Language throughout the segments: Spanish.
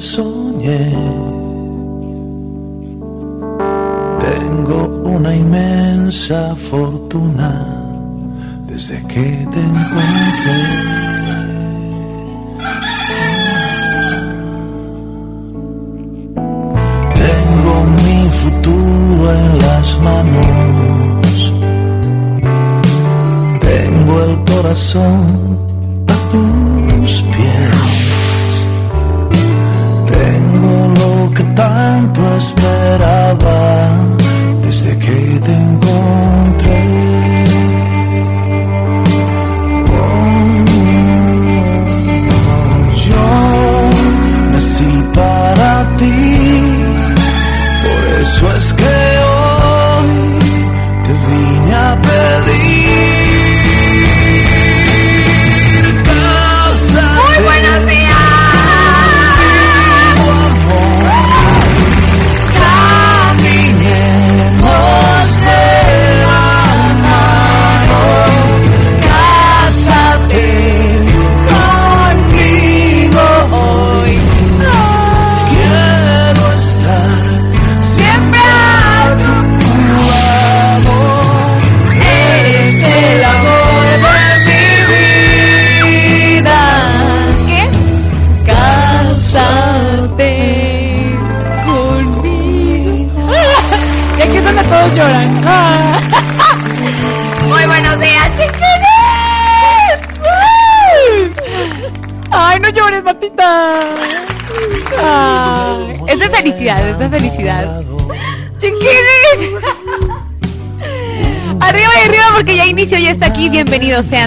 Soñé. Tengo una inmensa fortuna desde que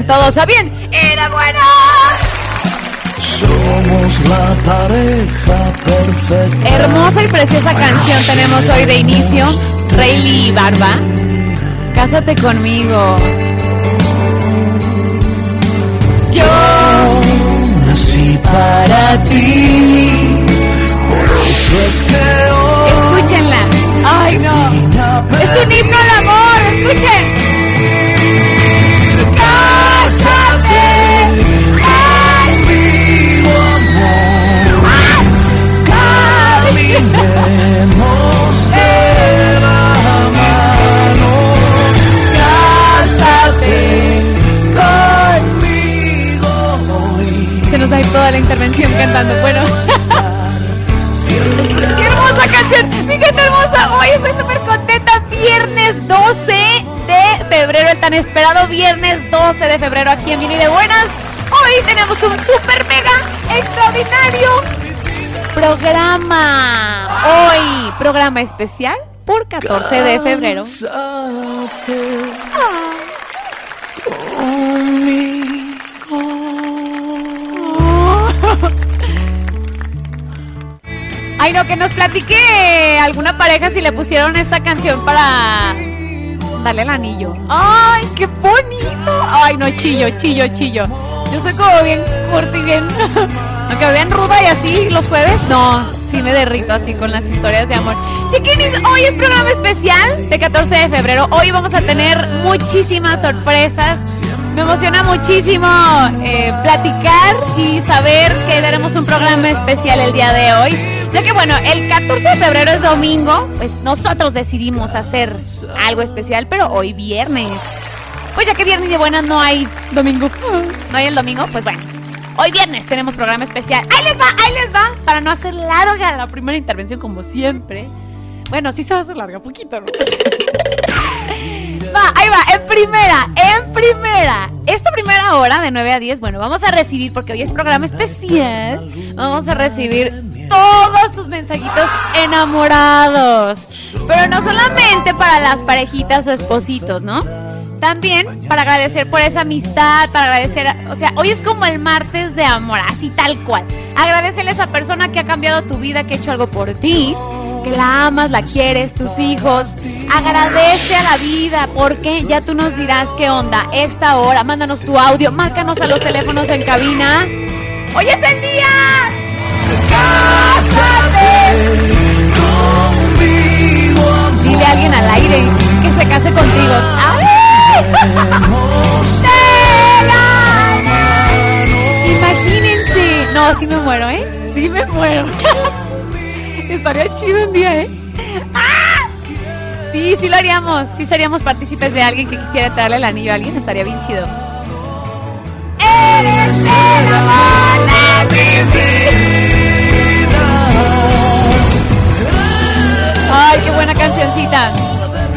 Sean todos a bien. Era buena. Somos la pareja perfecta Hermosa y preciosa canción tenemos hoy de inicio. Rayleigh Barba. Cásate conmigo. Yo nací para ti. Por eso es que hoy Escúchenla. Ay, no. Es un himno. De Buenas. Hoy tenemos un super mega extraordinario programa. Hoy, programa especial por 14 de febrero. Ay, no, que nos platique alguna pareja si le pusieron esta canción para darle el anillo. Ay, qué bonito. Ay, no, chillo, chillo, chillo. Yo soy como bien cursi, bien. Aunque me vean ruda y así los jueves, no, sí me derrito así con las historias de amor. Chiquinis, hoy es programa especial de 14 de febrero. Hoy vamos a tener muchísimas sorpresas. Me emociona muchísimo eh, platicar y saber que tenemos un programa especial el día de hoy. Ya que bueno, el 14 de febrero es domingo, pues nosotros decidimos hacer algo especial, pero hoy viernes. Pues ya que viernes de buenas no hay domingo. No hay el domingo, pues bueno. Hoy viernes tenemos programa especial. Ahí les va, ahí les va. Para no hacer larga la primera intervención como siempre. Bueno, sí se va a hacer larga, poquito, ¿no? Va, ahí va, en primera, en primera. Esta primera hora de 9 a 10, bueno, vamos a recibir, porque hoy es programa especial, vamos a recibir todos sus mensajitos enamorados. Pero no solamente para las parejitas o espositos, ¿no? También para agradecer por esa amistad, para agradecer, o sea, hoy es como el martes de amor, así tal cual. Agradecerle a esa persona que ha cambiado tu vida, que ha hecho algo por ti que la amas, la quieres, tus hijos. Agradece a la vida, porque ya tú nos dirás qué onda. Esta hora, mándanos tu audio, márcanos a los teléfonos en cabina. ¡Hoy es el día! ¡Cásate! Dile a alguien al aire que se case contigo. Imagínense. No, sí me muero, ¿eh? Sí me muero. Estaría chido un día, ¿eh? ¡Ah! Sí, sí lo haríamos. Sí seríamos partícipes de alguien que quisiera traerle el anillo a alguien. Estaría bien chido. Eres el amor de mi vida. Ay, qué buena cancioncita.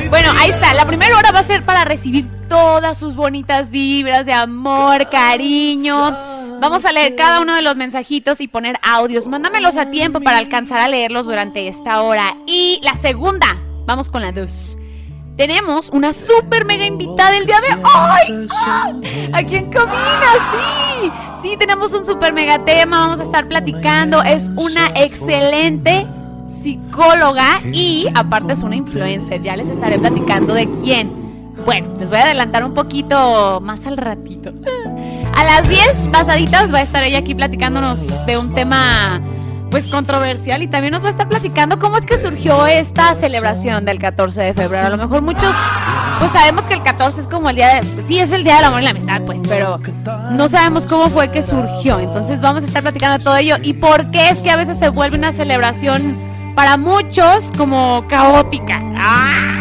Bueno, ahí está. La primera hora va a ser para recibir todas sus bonitas vibras de amor, cariño Vamos a leer cada uno de los mensajitos y poner audios. Mándamelos a tiempo para alcanzar a leerlos durante esta hora. Y la segunda, vamos con la dos. Tenemos una super mega invitada el día de hoy. ¡Ah! Aquí en Cabina, sí. Sí, tenemos un super mega tema. Vamos a estar platicando. Es una excelente psicóloga y aparte es una influencer. Ya les estaré platicando de quién. Bueno, les voy a adelantar un poquito más al ratito. A las 10 pasaditas va a estar ella aquí platicándonos de un tema pues controversial y también nos va a estar platicando cómo es que surgió esta celebración del 14 de febrero. A lo mejor muchos pues sabemos que el 14 es como el día de sí es el día del amor y la amistad, pues, pero no sabemos cómo fue que surgió. Entonces vamos a estar platicando todo ello y por qué es que a veces se vuelve una celebración para muchos como caótica. ¡Ah!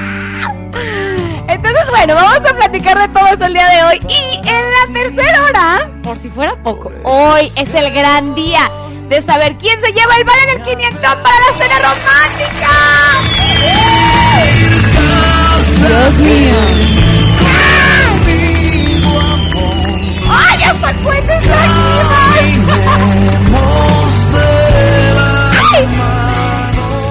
Entonces, bueno, vamos a platicar de todo eso el día de hoy. Y en la tercera hora, por si fuera poco, hoy es el gran día de saber quién se lleva el vale del 500 para la cena romántica. Dios mío. ¡Ay, hasta cuenta está aquí,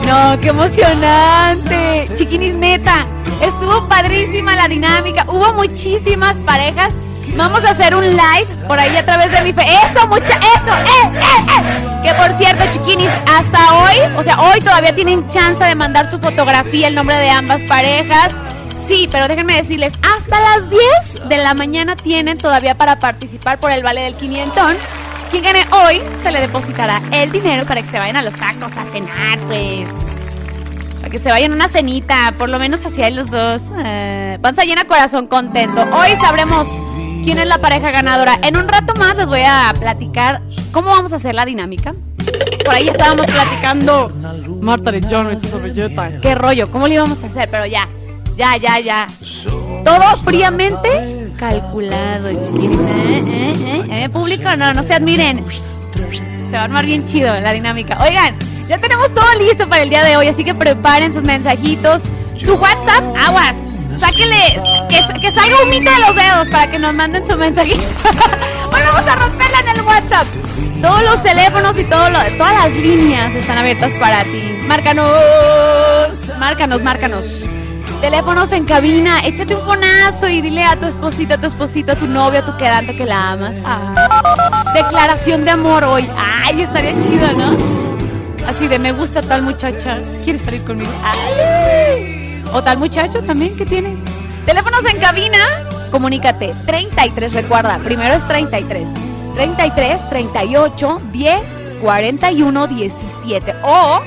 No, qué emocionante. Chiquinis, neta. Estuvo padrísima la dinámica. Hubo muchísimas parejas. Vamos a hacer un live por ahí a través de mi fe. Eso, mucha, eso, eh, eh, eh. Que por cierto, chiquinis, hasta hoy, o sea, hoy todavía tienen chance de mandar su fotografía, el nombre de ambas parejas. Sí, pero déjenme decirles, hasta las 10 de la mañana tienen todavía para participar por el vale del 500. Quien gane hoy se le depositará el dinero para que se vayan a los tacos a cenar, pues que se vayan una cenita, por lo menos así hay los dos. Eh, panza llena, corazón contento. Hoy sabremos quién es la pareja ganadora. En un rato más les voy a platicar cómo vamos a hacer la dinámica. Por ahí estábamos platicando Marta de John y su. ¿Qué rollo? ¿Cómo lo íbamos a hacer? Pero ya, ya, ya, ya. Todo fríamente calculado, chiquiris. ¿Eh? ¿Eh? ¿Eh? ¿Eh? Público, no, no se admiren. Se va a armar bien chido la dinámica. Oigan, ya tenemos todo listo para el día de hoy, así que preparen sus mensajitos. Su WhatsApp, aguas. Sáquele, que, que salga un mito de los dedos para que nos manden su mensajito. hoy vamos a romperla en el WhatsApp. Todos los teléfonos y todas las líneas están abiertas para ti. Márcanos, márcanos, márcanos. Teléfonos en cabina, échate un fonazo y dile a tu esposita, a tu esposito, a tu novio, a tu quedante que la amas. Ah. Declaración de amor hoy. Ay, estaría chido, ¿no? Así de me gusta tal muchacha, ¿quieres salir conmigo? O tal muchacho también que tiene. Teléfonos en cabina, comunícate. 33, recuerda, primero es 33. 33 38 10 41 17 o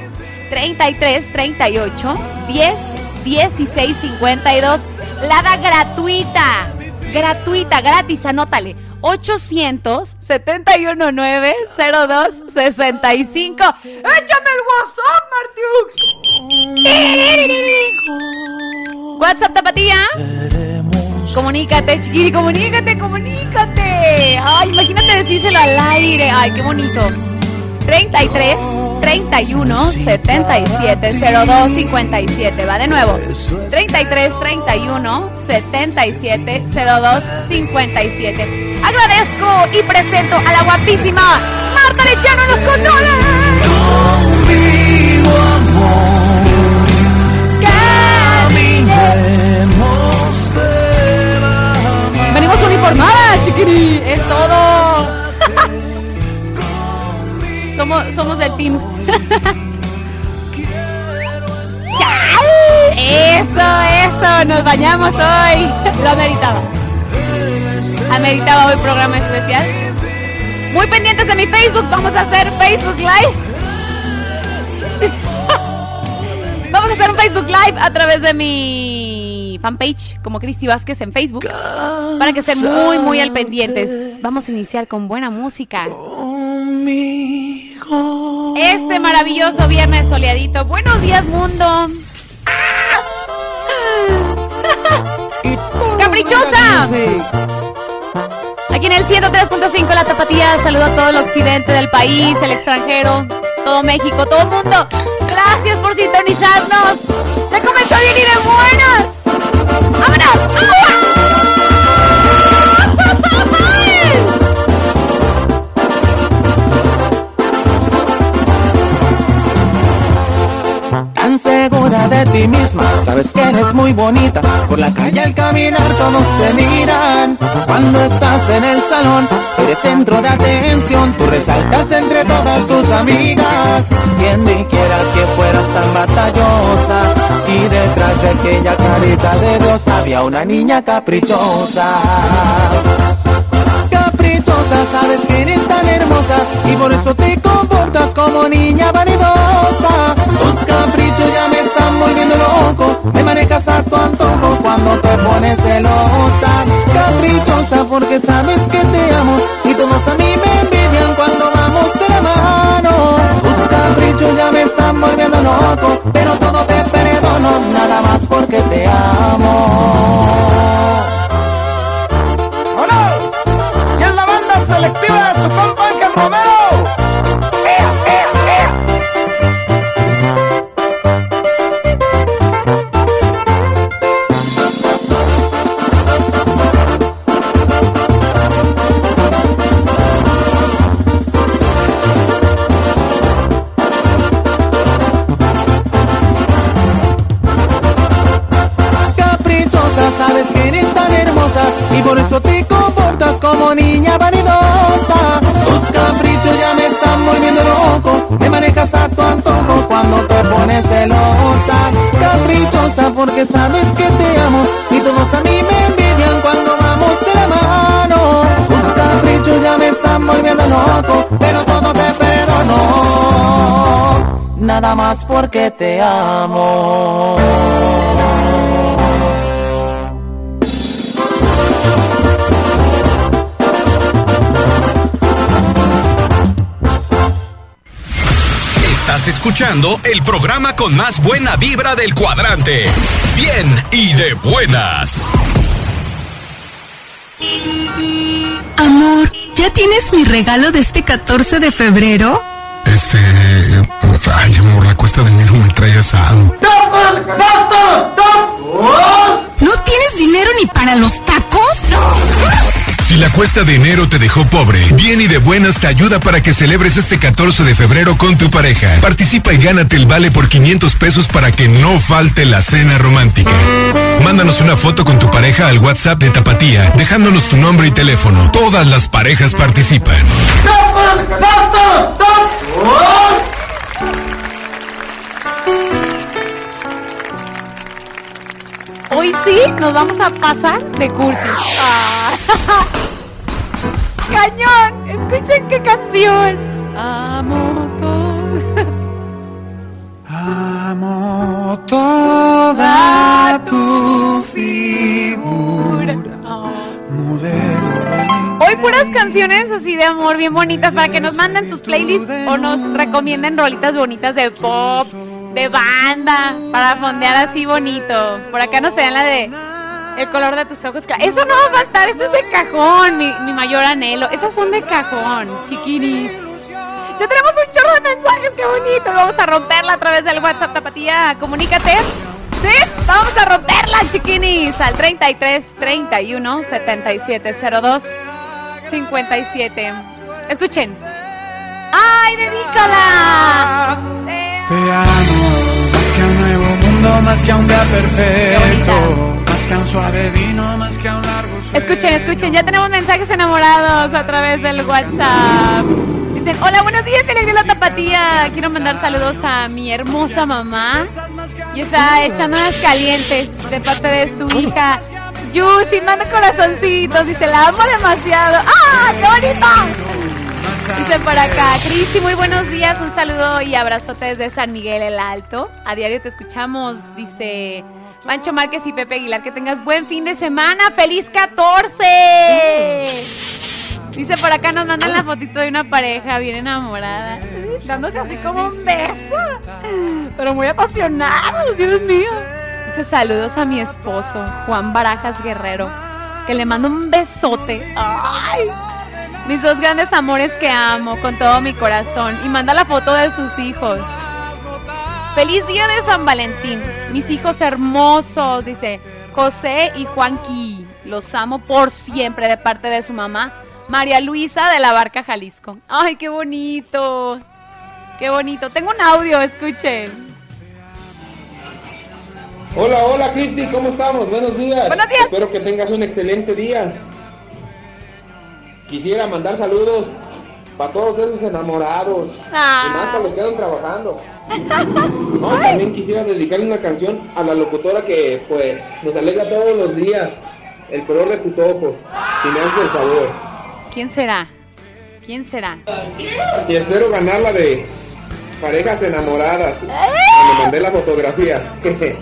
33 38 10 16 52. Lada gratuita. gratuita, gratis, anótale. 800-719-0265. ¡Échame el WhatsApp, Martiux! WhatsApp Tapatía. Comunícate, chiquiri, comunícate, comunícate. Ay, imagínate decírselo al aire. Ay, qué bonito. 33 31 77 02 57. Va de nuevo. 33 31 77 02 57. Agradezco y presento a la guapísima Marta Lechano en los controles. Conmigo, amor, caminemos. Venimos uniformadas, chiquiri. Es todo. Somos, somos del team. ¡Chao! Eso, eso. Nos bañamos hoy. Lo ameritaba. Ameritaba hoy programa especial. Muy pendientes de mi Facebook. Vamos a hacer Facebook Live. Vamos a hacer un Facebook Live a través de mi fanpage como Cristi Vázquez en Facebook para que estén muy muy al pendientes. Vamos a iniciar con buena música. Este maravilloso viernes soleadito. Buenos días mundo. ¡Caprichosa! Aquí en el 103.5 La Tapatía, saludo a todo el occidente del país, el extranjero, todo México, todo el mundo. Gracias por sintonizarnos. Eres muy bonita. Por la calle al caminar todos te miran. Cuando estás en el salón, eres centro de atención. Tú resaltas entre todas tus amigas. Quien dijera que fueras tan batallosa. Y detrás de aquella carita de Dios había una niña caprichosa caprichosa, sabes que eres tan hermosa y por eso te comportas como niña vanidosa. Tus caprichos ya me están volviendo loco, me manejas a tu antojo cuando te pones celosa. Caprichosa porque sabes que te amo y todos a mí me envidian cuando vamos de la mano. Tus caprichos ya me están volviendo loco, pero todo te perdono, nada más porque te amo. De su compa Ángel Romero. Nada más porque te amo. Estás escuchando el programa con más buena vibra del cuadrante. Bien y de buenas. Amor, ¿ya tienes mi regalo de este 14 de febrero? Este. Ay, amor, la cuesta de enero me trae asado. ¿No tienes dinero ni para los tacos? Si la cuesta de enero te dejó pobre, Bien y de Buenas te ayuda para que celebres este 14 de febrero con tu pareja. Participa y gánate el vale por 500 pesos para que no falte la cena romántica. Mándanos una foto con tu pareja al WhatsApp de Tapatía, dejándonos tu nombre y teléfono. Todas las parejas participan. Hoy sí nos vamos a pasar de cursi. Ah. ¡Cañón! Escuchen qué canción. Puras canciones así de amor bien bonitas para que nos manden sus playlists o nos recomienden rolitas bonitas de pop, de banda, para fondear así bonito. Por acá nos pedían la de El color de tus ojos. Eso no va a faltar, eso es de cajón, mi, mayor anhelo. Esas son de cajón, chiquinis. Ya tenemos un chorro de mensajes, qué bonito. Vamos a romperla a través del WhatsApp Tapatía. Comunícate. ¿Sí? Vamos a romperla, chiquinis. Al 33 31 77 02 57. Escuchen. ¡Ay, dedícala! Te amo, más que un nuevo mundo, más que un día perfecto, más que a un suave vino, más que a un largo sueño. Escuchen, escuchen, ya tenemos mensajes enamorados a través del WhatsApp. Dicen, hola, buenos días, le la tapatía. Quiero mandar saludos a mi hermosa mamá. Y está echando unas calientes de parte de su hija. Yusi, manda corazoncitos. Dice, la amo demasiado. ¡Ah, qué bonito! Dice por acá, Cristi, muy buenos días, un saludo y abrazote desde San Miguel el Alto. A diario te escuchamos, dice Pancho Márquez y Pepe Aguilar, que tengas buen fin de semana, feliz 14. Dice por acá, nos mandan la fotito de una pareja bien enamorada, dándose así como un beso, pero muy apasionados, Dios mío. Saludos a mi esposo, Juan Barajas Guerrero, que le mando un besote. ¡Ay! Mis dos grandes amores que amo con todo mi corazón. Y manda la foto de sus hijos. Feliz día de San Valentín. Mis hijos hermosos, dice José y Juanqui. Los amo por siempre de parte de su mamá, María Luisa de la Barca Jalisco. Ay, qué bonito. Qué bonito. Tengo un audio, escuchen. Hola, hola Cristi, ¿cómo estamos? Buenos días. Buenos días. Espero que tengas un excelente día. Quisiera mandar saludos para todos esos enamorados Ah. y más para los que andan trabajando. No, también quisiera dedicarle una canción a la locutora que pues nos alegra todos los días el color de tus ojos. Si me haces el favor. ¿Quién será? ¿Quién será? Y espero ganarla de parejas enamoradas. Me mandé la fotografía.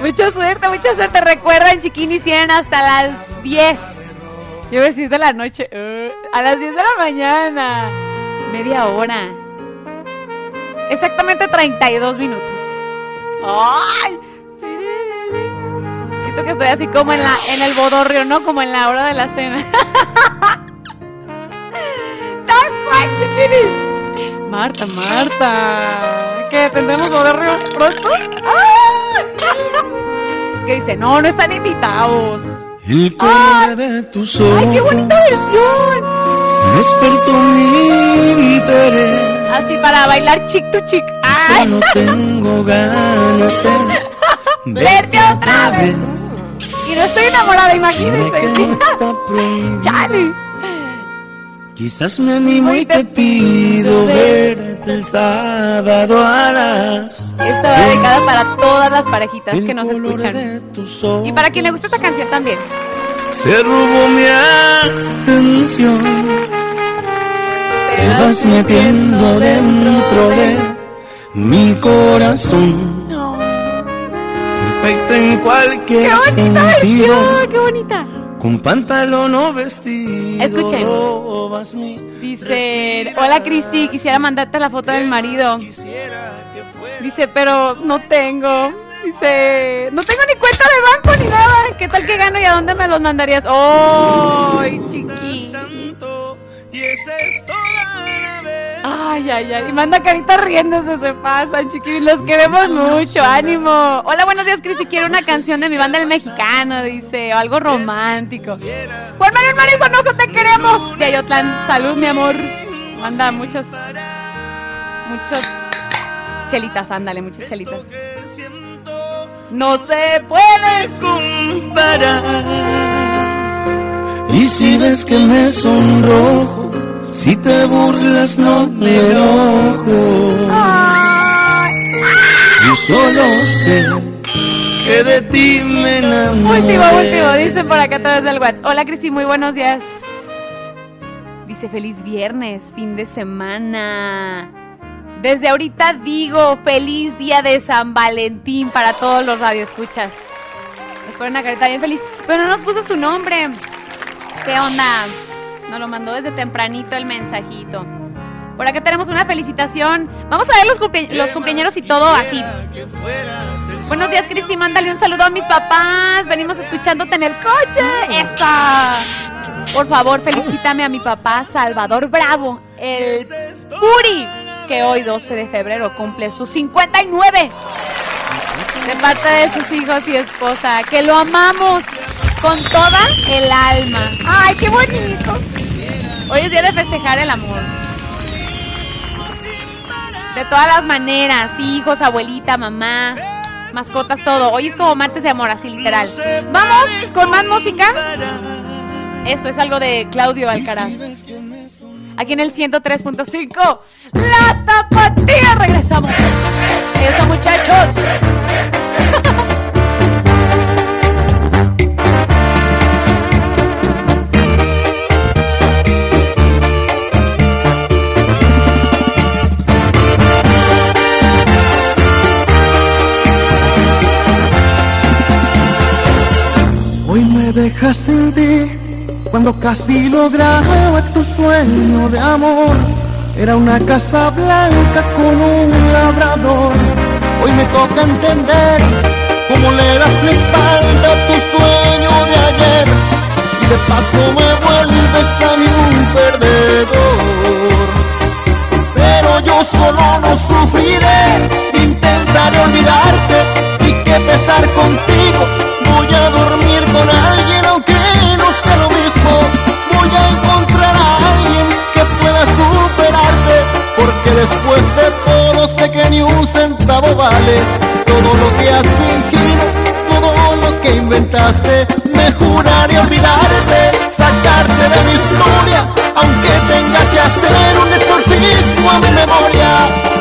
Mucha suerte, mucha suerte. Recuerden, chiquinis, tienen hasta las 10. Yo voy a decir de la noche. eh, a las 10 de la mañana. Media hora. Exactamente 32 minutos. ¡Ay! Siento que estoy así como en, la, en el bodorrio, ¿no? Como en la hora de la cena. ¡Tal cual, chiquinis! Marta, Marta. ¿Qué? ¿Tendremos bodorrio pronto? ¡Ah! Que dice, no, no están invitados. El color de tus ojos ¡Ay, qué bonita versión! despertó mi interés. Así para bailar chick to chick. ¡Ay! Solo tengo ganas de Verte otra vez. Y no estoy enamorada, imagínense. no. ¡Chale! Quizás me animo y te pido verte el sábado a las Esta va dedicada para todas las parejitas que nos escuchan. Y para quien le gusta esta canción también. se robó mi atención. Te vas metiendo dentro de mi corazón. No. Perfecta en cualquier ¡Qué bonita sentido. versión! ¡Qué bonita! Con pantalón o vestido. Escuchen. Dice, hola Cristi, quisiera mandarte la foto del marido. Dice, pero no tengo. Dice, no tengo ni cuenta de banco ni nada. ¿Qué tal que gano y a dónde me los mandarías? ¡Ay, chiqui! Y esa es. Ay, ay, ay. Y manda carita riéndose, se pasa, chiqui. Los queremos mucho, ánimo. Hola, buenos días, Cristi. Quiero una canción de mi banda El Mexicano, dice, o algo romántico. Juan Manuel Marizo, nosotros te queremos. De Ayotlán, salud, mi amor. Manda muchos, muchos chelitas, ándale, muchas chelitas. No se puede. comparar. Y si ves que me sonrojo, si te burlas no me enojo. Yo solo sé que de ti me enamoré. Último, último, dicen por acá a través del WhatsApp. Hola Cristi, muy buenos días. Dice feliz viernes, fin de semana. Desde ahorita digo feliz día de San Valentín para todos los radioescuchas. Pone una carita bien feliz. Pero no nos puso su nombre. ¿Qué onda? Nos lo mandó desde tempranito el mensajito. Por acá tenemos una felicitación. Vamos a ver los, los cumpleaños y todo así. Buenos días, Cristi. Mándale un saludo a mis papás. Venimos escuchándote en el coche. ¡Esa! Por favor, felicítame a mi papá Salvador Bravo, el Puri, que hoy 12 de febrero cumple sus 59. De parte de sus hijos y esposa, que lo amamos con toda el alma. ¡Ay, qué bonito! Hoy es día de festejar el amor. De todas las maneras, hijos, abuelita, mamá, mascotas, todo. Hoy es como martes de amor, así literal. Vamos con más música. Esto es algo de Claudio Alcaraz. Aquí en el 103.5. La tapatía. Regresamos. Eso, muchachos. cuando casi lograba tu sueño de amor. Era una casa blanca con un labrador. Hoy me toca entender cómo le das la espalda a tu sueño de ayer. Y de paso me vuelves a mí un perdedor. Pero yo solo no sufriré, intentaré olvidarte y que pesar contigo. Voy a dormir con alguien aunque a encontrar a alguien que pueda superarte, porque después de todo sé que ni un centavo vale todo lo que has fingido, todo lo que inventaste. Me juraré olvidarte, sacarte de mi historia, aunque tenga que hacer un exorcismo a mi memoria.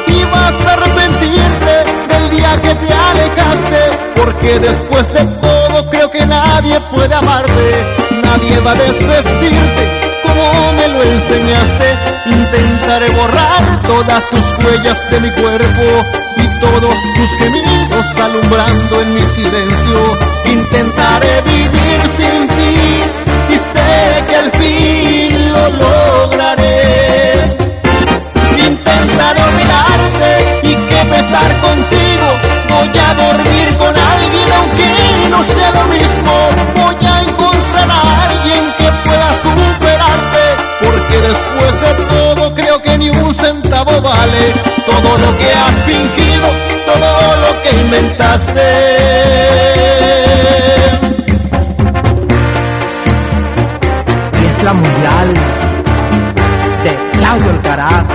Y vas a arrepentirte del día que te alejaste, porque después de todo creo que nadie puede amarte, nadie va a desvestirte como me lo enseñaste. Intentaré borrar todas tus huellas de mi cuerpo y todos tus gemidos alumbrando en mi silencio. Intentaré vivir sin ti y sé que al fin lo lograré. Intentaré olvidarte y que besar contigo. Voy a dormir con alguien aunque no sea lo mismo. Voy a encontrar a alguien que pueda superarte. Porque después de todo creo que ni un centavo vale todo lo que has fingido, todo lo que inventaste. Y es la mundial de Claudio Alcaraz.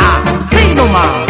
Así nomás.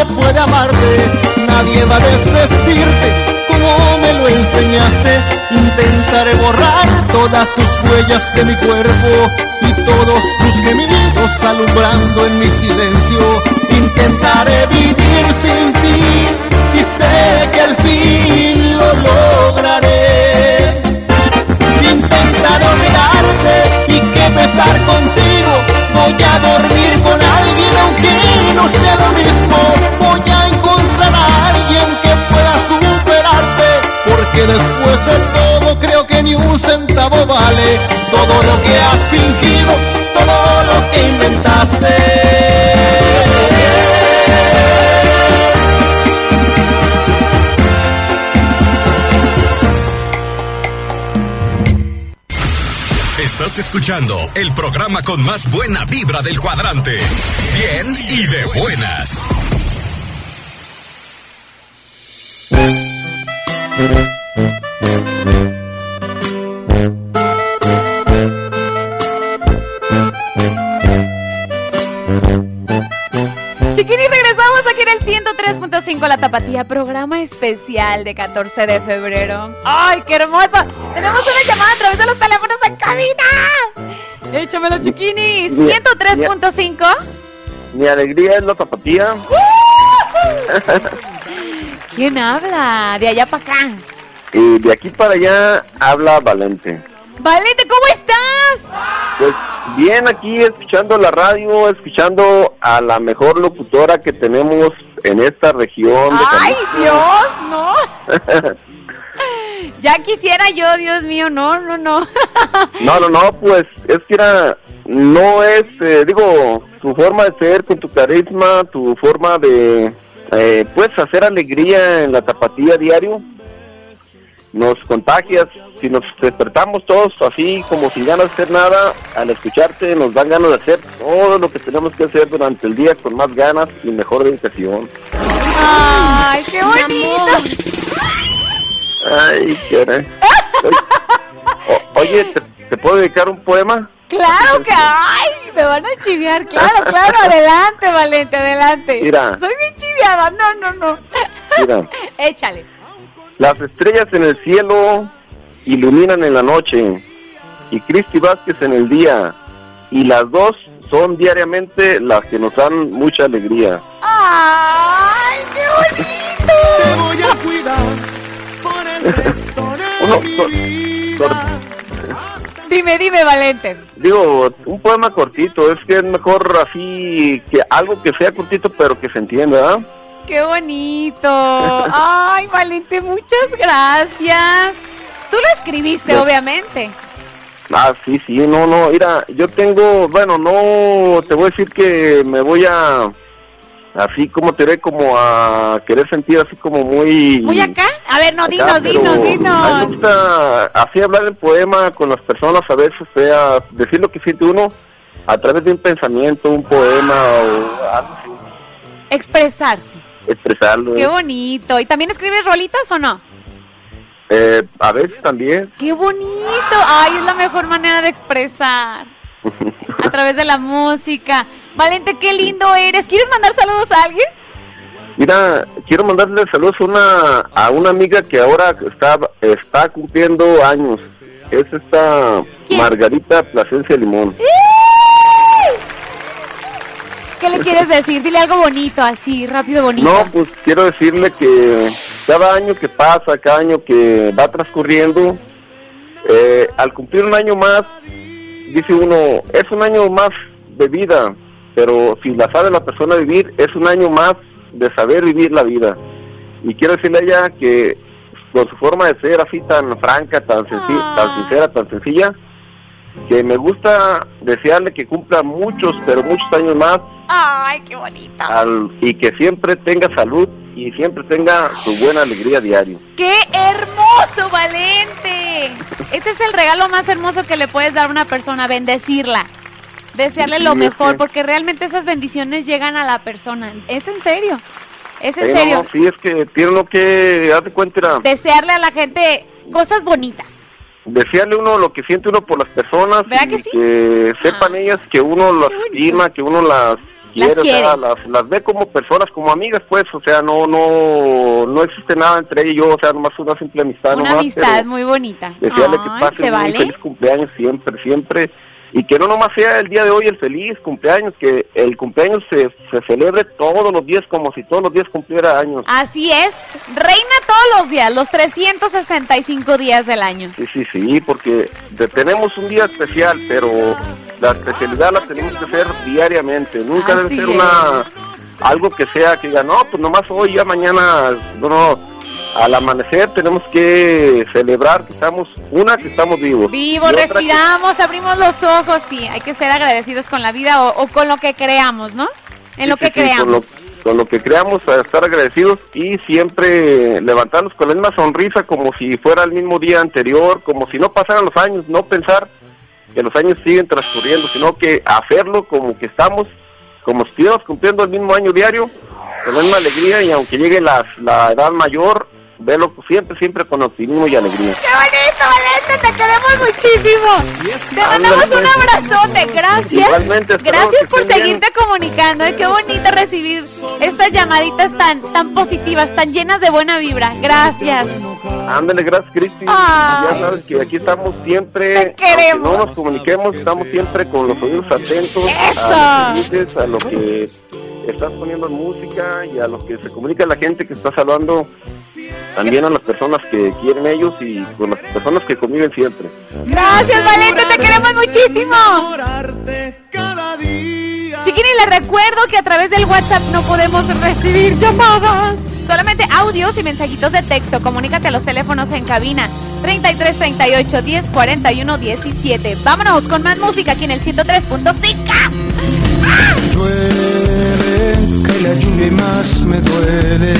Nadie puede amarte, nadie va a desvestirte como me lo enseñaste. Intentaré borrar todas tus huellas de mi cuerpo y todos tus gemidos alumbrando en mi silencio. Intentaré vivir sin ti y sé que al fin lo lograré. Intentaré olvidarte y que besar contigo. Voy a dormir con alguien aunque no sea lo mismo. Voy a encontrar a alguien que pueda superarte. Porque después de todo creo que ni un centavo vale todo lo que has fingido, todo lo que inventaste. Escuchando el programa con más buena vibra del cuadrante. Bien y de buenas. Chiquini, regresamos aquí en el 103.5 La Tapatía, programa especial de 14 de febrero. ¡Ay, qué hermoso! Tenemos una llamada a través de los teléfonos en cabina. Échamelo, chiquini. Mi- 103.5. Mi alegría es la tapatía. ¿Quién habla? De allá para acá. Y de aquí para allá habla Valente. Valente, ¿cómo estás? Pues bien aquí escuchando la radio, escuchando a la mejor locutora que tenemos en esta región. de Ay. Dios, no. Ya quisiera yo, Dios mío, no, no, no. No, no, no, pues es que era, no es, eh, digo, tu forma de ser, con tu carisma, tu forma de, eh, pues, hacer alegría en la tapatía diario, nos contagias, si nos despertamos todos así como sin ganas de hacer nada, al escucharte nos dan ganas de hacer todo lo que tenemos que hacer durante el día con más ganas y mejor dedicación. Ay, qué bonito. Ay, qué. O- Oye, ¿te, te puedo dedicar un poema? Claro que, ay, me van a chiviar, claro, claro, adelante, Valente, adelante. Mira. Soy bien chiviada, no, no, no. Mira. Échale. Las estrellas en el cielo iluminan en la noche y Cristi Vázquez en el día. Y las dos son diariamente las que nos dan mucha alegría. Ay, qué bonito. Te voy a cuidar Uno, Dime, dime, Valente. digo, un poema cortito, es que es mejor así, que algo que sea cortito pero que se entienda, ¿ah? Qué bonito. Ay, Valente, muchas gracias. Tú lo escribiste, obviamente. Ah, sí, sí, no, no, mira, yo tengo, bueno, no, te voy a decir que me voy a, así como te ve, como a querer sentir así como muy... ¿Muy acá? A ver, no, acá, dinos, pero dinos, dinos. gusta así hablar el poema con las personas a veces, o sea, decir lo que siente uno a través de un pensamiento, un poema o algo así, Expresarse. expresarlo. Qué bonito. ¿Y también escribes rolitas o no? Eh, a veces también. Qué bonito. Ay, es la mejor manera de expresar. A través de la música. Valente, qué lindo eres. ¿Quieres mandar saludos a alguien? Mira, quiero mandarle saludos a una, a una amiga que ahora está, está cumpliendo años. Es esta ¿Quién? Margarita Plasencia Limón. ¿Qué le quieres decir? Dile algo bonito, así, rápido, bonito. No, pues quiero decirle que cada año que pasa, cada año que va transcurriendo, eh, al cumplir un año más, dice uno, es un año más de vida, pero si la sabe la persona vivir, es un año más de saber vivir la vida. Y quiero decirle a ella que con su forma de ser así tan franca, tan, senci- tan sincera, tan sencilla, que me gusta desearle que cumpla muchos, pero muchos años más Ay, qué bonito. al- y que siempre tenga salud y siempre tenga su buena alegría diario. ¡Qué hermoso, Valente! Ese es el regalo más hermoso que le puedes dar a una persona, bendecirla. Desearle Sí, lo mejor, que- porque realmente esas bendiciones llegan a la persona. Es en serio. Es en serio. no, sí, es que tiene uno que, de cuenta, Desearle a la gente cosas bonitas. desearle uno lo que siente uno por las personas ¿Verdad y que sí? que sepan ellas que uno las estima, que uno las quiere, o sea, las, las ve como personas, como amigas, pues, o sea, no no no existe nada entre ella y yo, o sea, nomás una simple amistad. Una nomás, amistad muy bonita. Desearle que Ay, pase ¿se un vale? feliz cumpleaños siempre, siempre. Y que no nomás sea el día de hoy el feliz cumpleaños, que el cumpleaños se, se celebre todos los días como si todos los días cumpliera años. Así es. Reina todos los días, los 365 días del año. Sí, sí, sí, porque te- tenemos un día especial, pero la especialidad la tenemos que hacer diariamente. Nunca Así debe ser es. una algo que sea que diga, no, pues nomás hoy, ya mañana, no, no. Al amanecer tenemos que celebrar que estamos, una, que estamos vivos. Vivo, y otra que- respiramos, abrimos los ojos, sí, hay que ser agradecidos con la vida o, o con lo que creamos, ¿no? En lo que sí, sí, con lo- creamos. Con lo, que creamos, a estar agradecidos y siempre levantarnos con la misma sonrisa como si fuera el mismo día anterior, como si no pasaran los años, no pensar que los años siguen transcurriendo, sino que hacerlo como que estamos, como si cumpliendo el mismo año diario, con la misma alegría y aunque llegue la, la edad mayor, verlo siempre, siempre con optimismo y alegría. ¡Qué bonito, Valente! ¡Te queremos muchísimo! Te mandamos un abrazote, gracias. Gracias por seguirte comunicando. ¿eh? Qué bonito recibir estas llamaditas tan, tan positivas, tan llenas de buena vibra. Gracias. Ándale, gracias, Cristi. Ya sabes que aquí estamos siempre. Aunque no nos comuniquemos, estamos siempre con los oídos atentos a dices, a lo que estás poniendo en música y a lo que se comunica la gente que está saludando también a las personas que quieren ellos y con las personas que conviven siempre. Gracias, Valente, te queremos muchísimo. Chiquini, le recuerdo que a través del WhatsApp no podemos recibir llamadas. Solamente audios y mensajitos de texto. Comunícate a los teléfonos en cabina 33 38 10 41 17. Vámonos con más música aquí en el 103.5. Llueve, cae la lluvia y más me duele.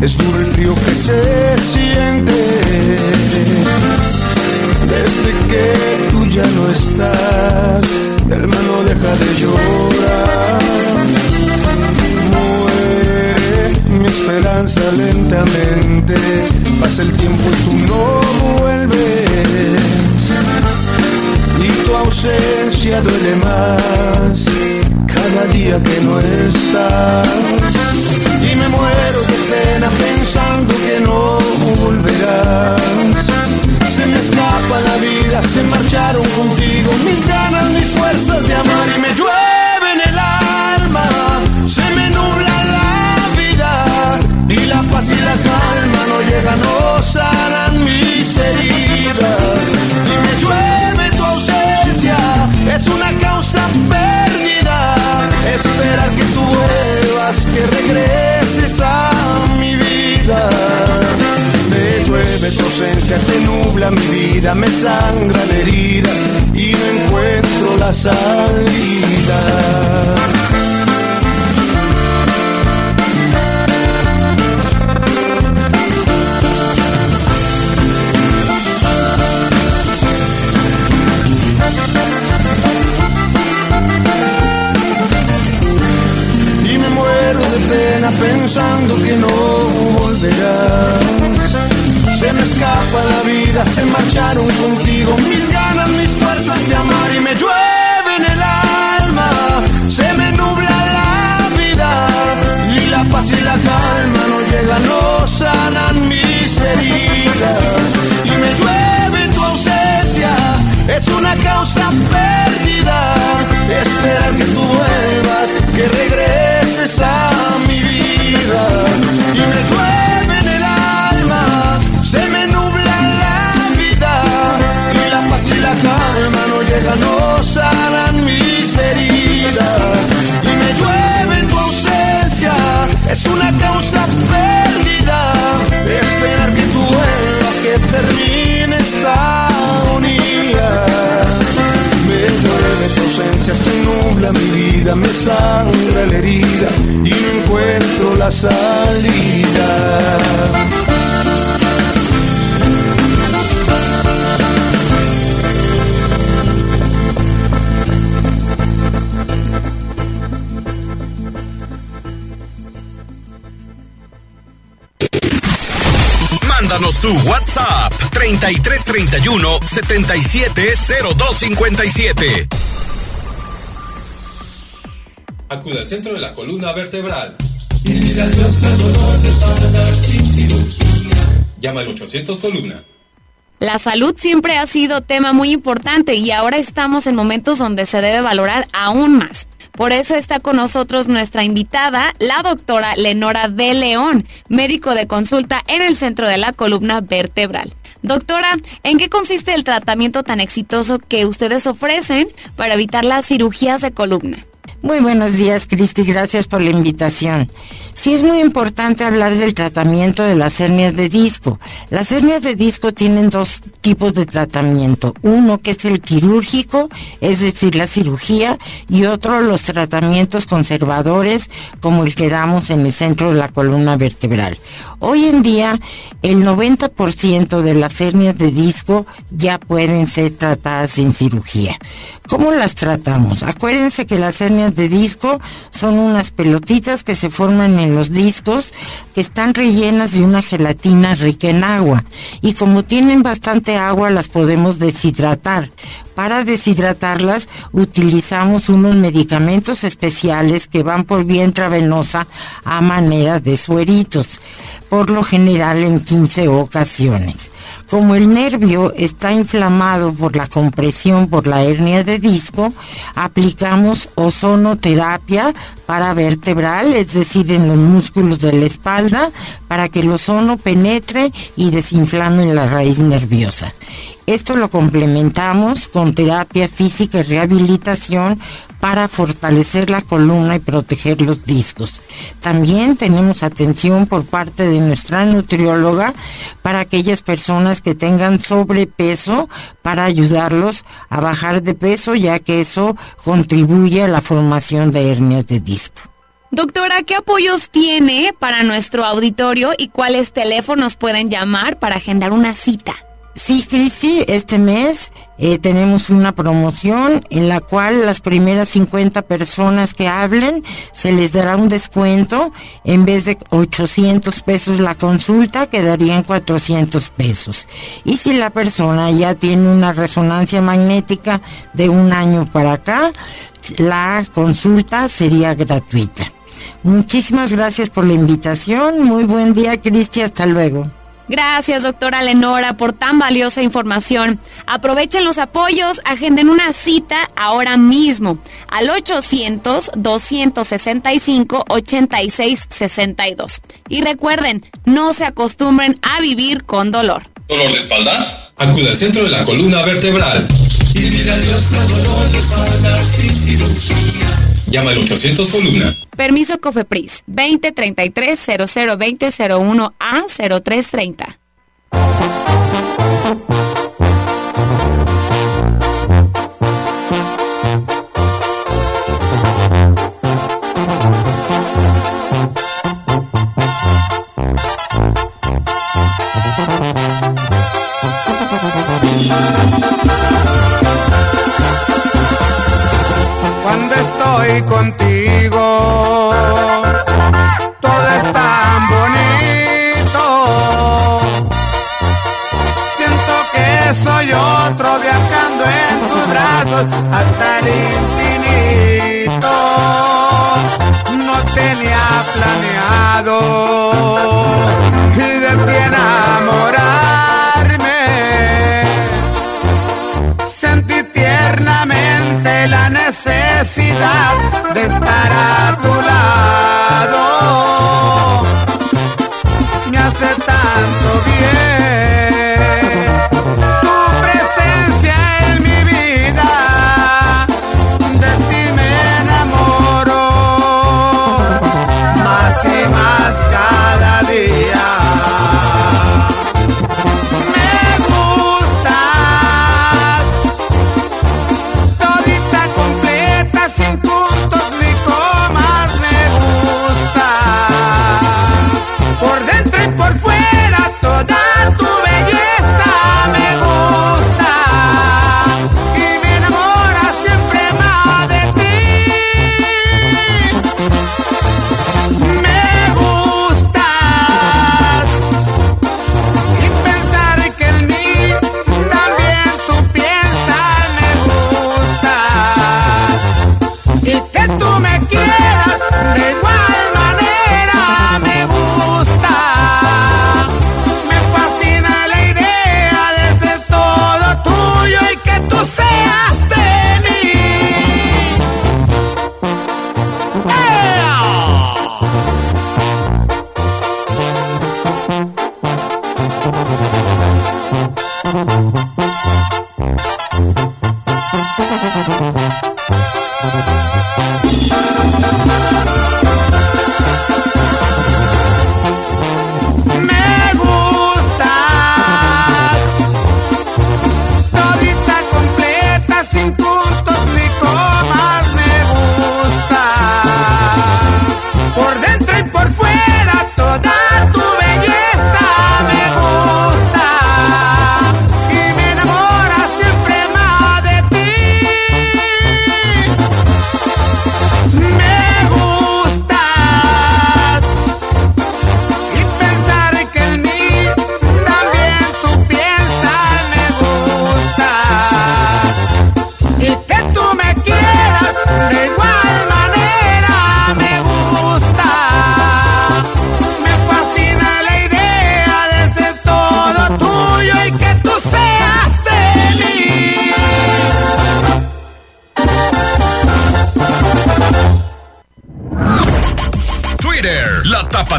Es duro el frío que se siente. Desde que tú ya no estás, mi hermano deja de llorar. Muere mi esperanza lentamente. Pasa el tiempo y tú no vuelves. Y tu ausencia duele más día que no estás. Y me muero de pena pensando que no volverás. Se me escapa la vida, se marcharon contigo mis ganas, mis fuerzas de amar y me llueve en el alma, se me nubla la vida y la paz y la calma no llegan, no sanan mis heridas esperar que tú vuelvas, que regreses a mi vida me llueve tu ausencia, se nubla mi vida, me sangra la herida y no encuentro la salida. Pensando que no volverás. Se me escapa la vida, se marcharon contigo. Mis ganas, mis fuerzas de amar y me llueve en el alma, se me nubla la vida y la paz y la calma no llegan, no sanan mis heridas. Y me llueve tu ausencia, es una causa perdida, esperar que tú vuelvas, que regreses a llegan, no sanan mis heridas y me llueve en tu ausencia, es una causa perdida, esperar que tú vuelvas, que termine esta agonía. Me llueve tu ausencia, se nubla mi vida, me sangra la herida y no encuentro la salida. Tu WhatsApp 3331 770257. Acude al centro de la columna vertebral. Llama al 800 columna. La salud siempre ha sido tema muy importante y ahora estamos en momentos donde se debe valorar aún más. Por eso está con nosotros nuestra invitada, la doctora Lenora de León, médico de consulta en el centro de la columna vertebral. Doctora, ¿en qué consiste el tratamiento tan exitoso que ustedes ofrecen para evitar las cirugías de columna? Muy buenos días, Cristi. Gracias por la invitación. Sí es muy importante hablar del tratamiento de las hernias de disco. Las hernias de disco tienen dos tipos de tratamiento. Uno que es el quirúrgico, es decir, la cirugía, y otro los tratamientos conservadores, como el que damos en el centro de la columna vertebral. Hoy en día, el 90% de las hernias de disco ya pueden ser tratadas sin cirugía. ¿Cómo las tratamos? Acuérdense que las hernias de disco son unas pelotitas que se forman en los discos que están rellenas de una gelatina rica en agua y como tienen bastante agua las podemos deshidratar. Para deshidratarlas utilizamos unos medicamentos especiales que van por vía intravenosa a manera de sueritos, por lo general en 15 ocasiones. Como el nervio está inflamado por la compresión por la hernia de disco, aplicamos ozonoterapia para vertebral, es decir, en los músculos de la espalda, para que el ozono penetre y desinflame la raíz nerviosa. Esto lo complementamos con terapia física y rehabilitación para fortalecer la columna y proteger los discos. También tenemos atención por parte de nuestra nutrióloga para aquellas personas que tengan sobrepeso para ayudarlos a bajar de peso ya que eso contribuye a la formación de hernias de disco. Doctora, ¿qué apoyos tiene para nuestro auditorio y cuáles teléfonos pueden llamar para agendar una cita? Sí, Cristi, este mes eh, tenemos una promoción en la cual las primeras 50 personas que hablen se les dará un descuento. En vez de 800 pesos la consulta, quedarían 400 pesos. Y si la persona ya tiene una resonancia magnética de un año para acá, la consulta sería gratuita. Muchísimas gracias por la invitación. Muy buen día, Cristi. Hasta luego. Gracias, doctora Lenora, por tan valiosa información. Aprovechen los apoyos, agenden una cita ahora mismo al 800-265-8662. Y recuerden, no se acostumbren a vivir con dolor. ¿Dolor de espalda? Acude al centro de la columna vertebral. Adiós al dolor de espalda sin cirugía. Llama al 800 columna. Permiso Cofepris 2033 0020 01 A 0330. Contigo, todo es tan bonito. Siento que soy otro viajando en tus brazos hasta el infinito. No tenía planeado de ti enamorarme. La necesidad de estar a tu lado. Me hace tanto bien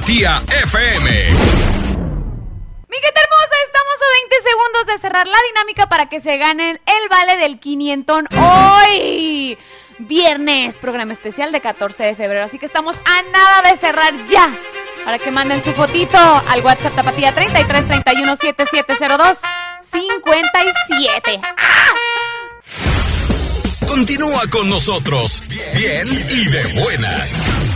la Tapatía FM. Miguel hermosa, estamos a 20 segundos de cerrar la dinámica para que se ganen el vale del 500 hoy. Viernes, programa especial de 14 de febrero. Así que estamos a nada de cerrar ya. Para que manden su fotito al WhatsApp Tapatía 33 31 7702 57. Continúa con nosotros, bien y de buenas.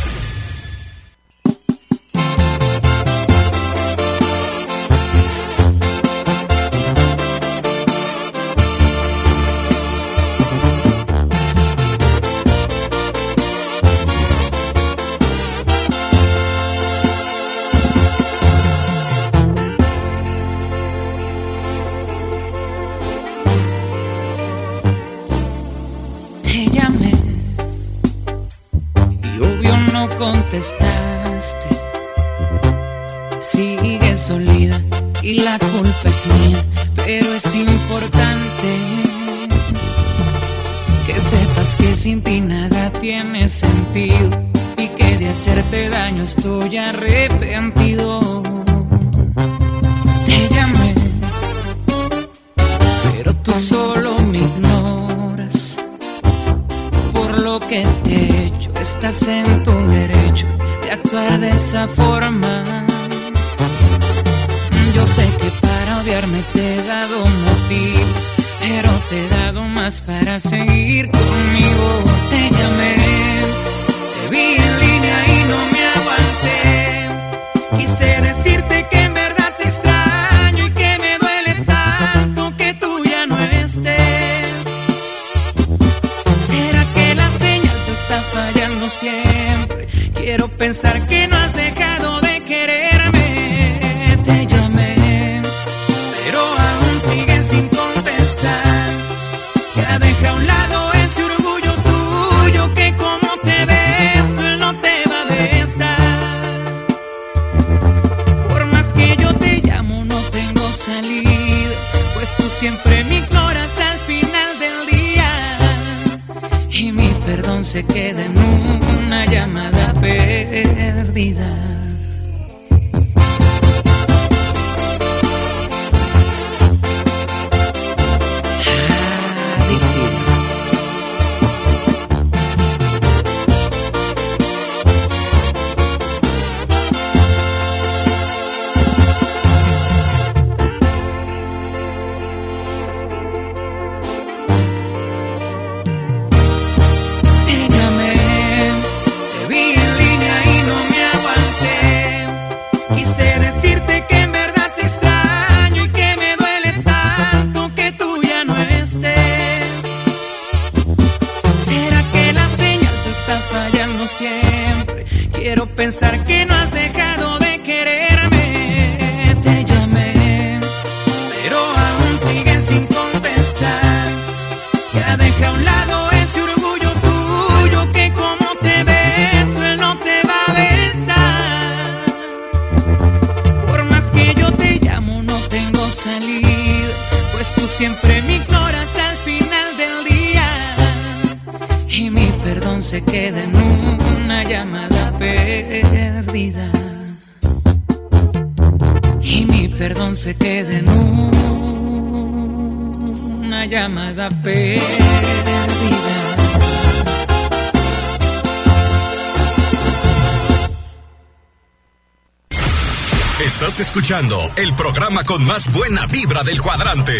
El programa con más buena vibra del cuadrante.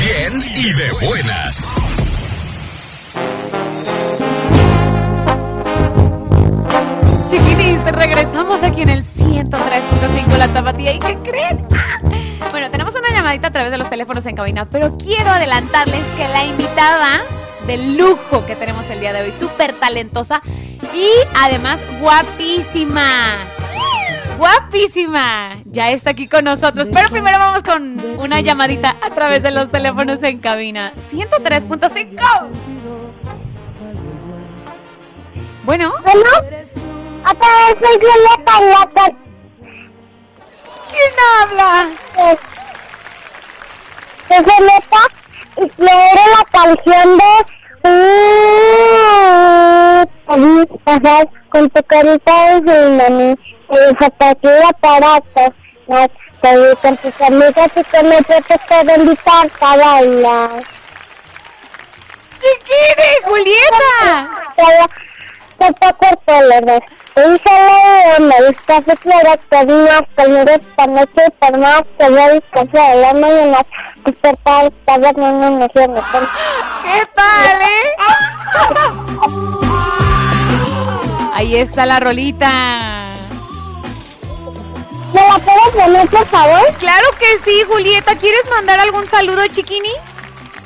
Bien y de buenas. Chiquitis, regresamos aquí en el 103.5 La Tapatía. ¿Y qué creen? ¡Ah! Bueno, tenemos una llamadita a través de los teléfonos en cabina, pero quiero adelantarles que la invitada de lujo que tenemos el día de hoy, súper talentosa y además guapísima. Guapísima. Ya está aquí con nosotros. Pero primero vamos con una llamadita a través de los teléfonos en cabina. 103.5. Bueno. Bueno, otra vez soy Violeta Lata. ¿Quién habla? Es Violeta y quiero la canción de... Pasar con tu carita de mami, el zapatilla para cocinar, salir con tus amigas y con te puedo invitar a bailar. ¡Chiquini, Julieta! Por más que yo discurso de la mañana, despertar, estar durmiendo en el cielo. ¿Qué tal, eh? Ahí está la rolita. ¿Me la puedes poner, por favor? Claro que sí, Julieta. ¿Quieres mandar algún saludo, chiquini?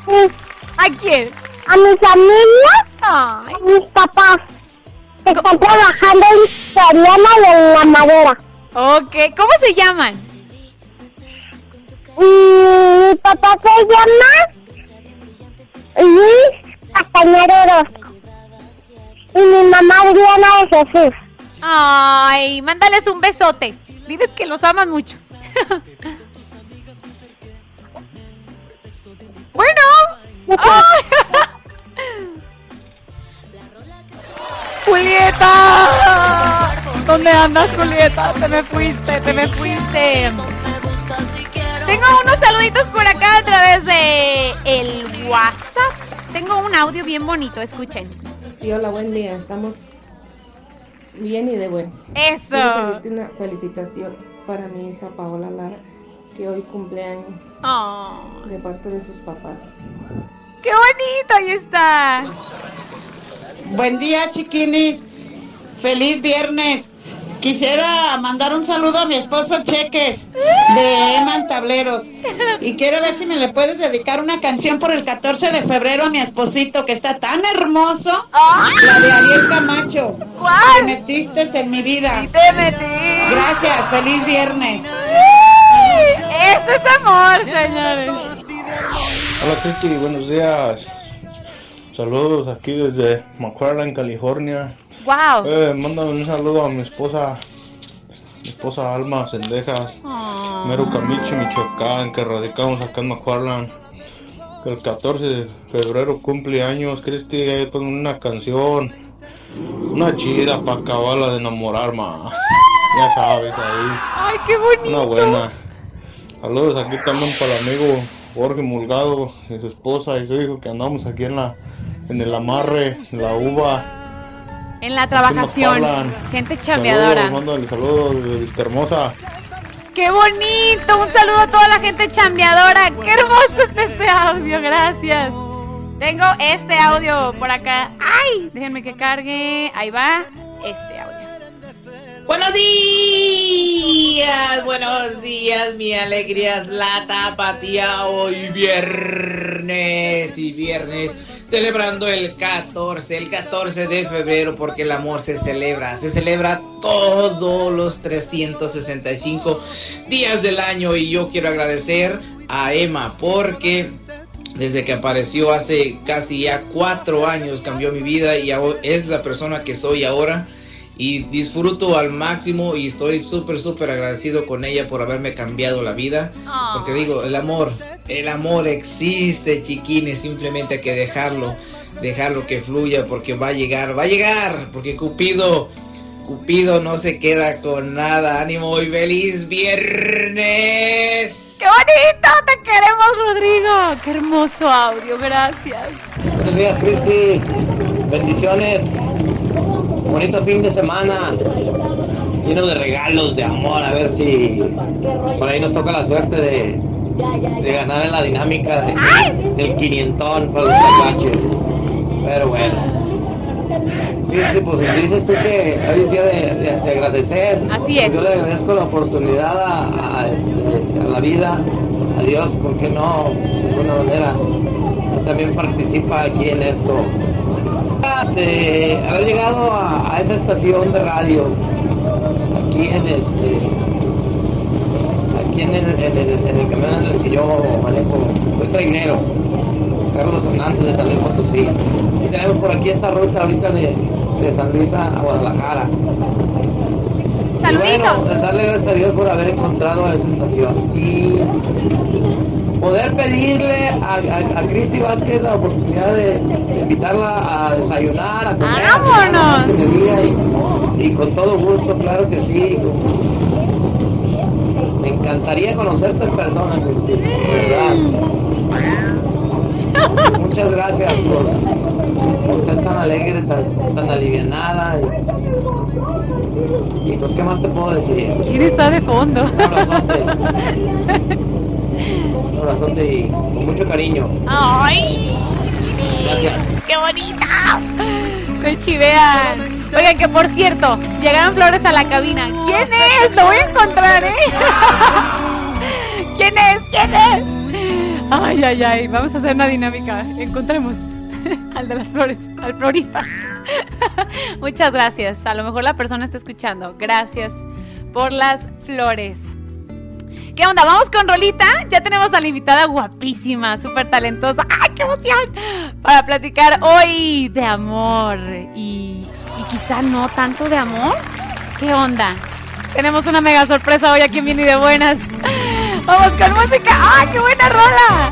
Sí. ¿A quién? A mi familia, Ay. a mis papás, que están trabajando en Soriana de la madera. Ok, ¿cómo se llaman? Y mi papá se llama Luis Castañero Orozco. Y mi mamá Adriana de Jesús. Ay, mándales un besote. Diles que los amas mucho. bueno. Julieta. ¿Dónde andas, Julieta? Te me fuiste, te me fuiste. Tengo unos saluditos por acá a través de el WhatsApp. Tengo un audio bien bonito, escuchen. Sí, hola, buen día. Estamos bien y de buenas. Eso. Una felicitación para mi hija Paola Lara, que hoy cumple años Oh, de parte de sus papás. ¡Qué bonito! Ahí está. Buen día, chiquinis. Feliz viernes. Quisiera mandar un saludo a mi esposo Cheques de Eman Tableros. Y quiero ver si me le puedes dedicar una canción por el 14 de febrero a mi esposito que está tan hermoso. La de Ariel Camacho. Te metiste en mi vida. te metí. Gracias. Feliz viernes. Eso es amor, señores. Hola Cristi, buenos días. Saludos aquí desde McFarland, California. Wow. Eh, mándame un saludo a mi esposa, mi esposa Alma Sendejas, Mero Camichi, Michoacán, que radicamos acá en McFarland. Que el 14 de febrero cumple años, Cristi, ponme una canción, una chida para acabarla de enamorar más. Ya sabes, ahí. Ay, qué bonito. Una buena. Saludos aquí también para el amigo Jorge Mulgado y su esposa y su hijo que andamos aquí en la en el amarre, en la uva. En la trabajación. Gente chambeadora. Saludos, mándale saludos de Hermosa. ¡Qué bonito! Un saludo a toda la gente chambeadora. ¡Qué hermoso está este audio! Gracias. Tengo este audio por acá. ¡Ay! Déjenme que cargue. Ahí va. Este. Buenos días, buenos días, mi alegría es la tapatía. Hoy viernes y viernes celebrando el 14, el 14 de febrero porque el amor se celebra, se celebra todos los 365 días del año. Y yo quiero agradecer a Emma porque desde que apareció hace casi ya cuatro años cambió mi vida y es la persona que soy ahora y disfruto al máximo y estoy súper súper agradecido con ella por haberme cambiado la vida porque digo el amor el amor existe chiquines simplemente hay que dejarlo dejarlo que fluya porque va a llegar va a llegar porque Cupido Cupido no se queda con nada ánimo y feliz viernes ¡Qué bonito! ¡Te queremos, Rodrigo! ¡Qué hermoso audio! Gracias. Buenos días, Cristi. Bendiciones. Bonito fin de semana. Lleno de regalos, de amor. A ver si por ahí nos toca la suerte de, de ganar en la dinámica de- del quinientón para los tapaches. Pero bueno. Cristi, pues dices tú que hoy es día de, de- de agradecer. Así es. Yo le agradezco la oportunidad a, a, este, a la vida, a Dios, ¿por qué no? De alguna manera también participa aquí en esto. Este, haber llegado a, a esa estación de radio, aquí en este, aquí en el, en el, en el camión en el que yo manejo, soy trainero, Carlos Hernández de San Luis Potosí. Y tenemos por aquí esta ruta ahorita de, de San Luis a, Guadalajara. Saluditos. Bueno, darle gracias a Dios por haber encontrado a esa estación. Y poder pedirle a, a, a Cristi Vázquez la oportunidad de, de invitarla a desayunar, a comer, cafetería y Y con todo gusto, claro que sí. Me encantaría conocerte en persona, Cristina. de ¿Verdad? Muchas gracias por, por ser tan alegre, tan, tan alivianada. Y, y pues, ¿qué más te puedo decir? ¿Quién está de fondo? Un y con mucho cariño. ¡Ay! Gracias. ¡Qué bonita! Me chivean. Oigan, que por cierto, llegaron flores a la cabina. ¿Quién es? Lo voy a encontrar, ¿eh? ¿Quién es? ¿Quién es? Ay, ay, ay. Vamos a hacer una dinámica. Encontremos al de las flores, al florista. Muchas gracias. A lo mejor la persona está escuchando. Gracias por las flores. ¿Qué onda? Vamos con Rolita. Ya tenemos a la invitada guapísima, súper talentosa. ¡Ay, qué emoción! Para platicar hoy de amor y, y quizá no tanto de amor. ¿Qué onda? Tenemos una mega sorpresa hoy aquí en Viene de Buenas. Vamos con música. ¡Ay, qué buena rola!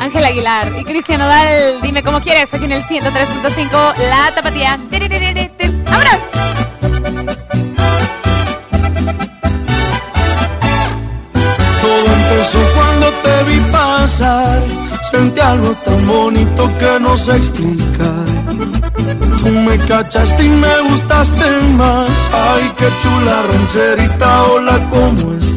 Ángel Aguilar y Cristian Odal, dime cómo quieres, aquí en el 103.5, La Tapatía. ¡Vámonos! Empezó cuando te vi pasar. Sentí algo tan bonito que no sé explicar. Tú me cachaste y me gustaste más. Ay, qué chula rancherita, hola, ¿cómo estás?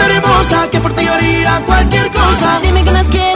Boquita hermosa que por ti haría cualquier cosa. Dime qué más quieres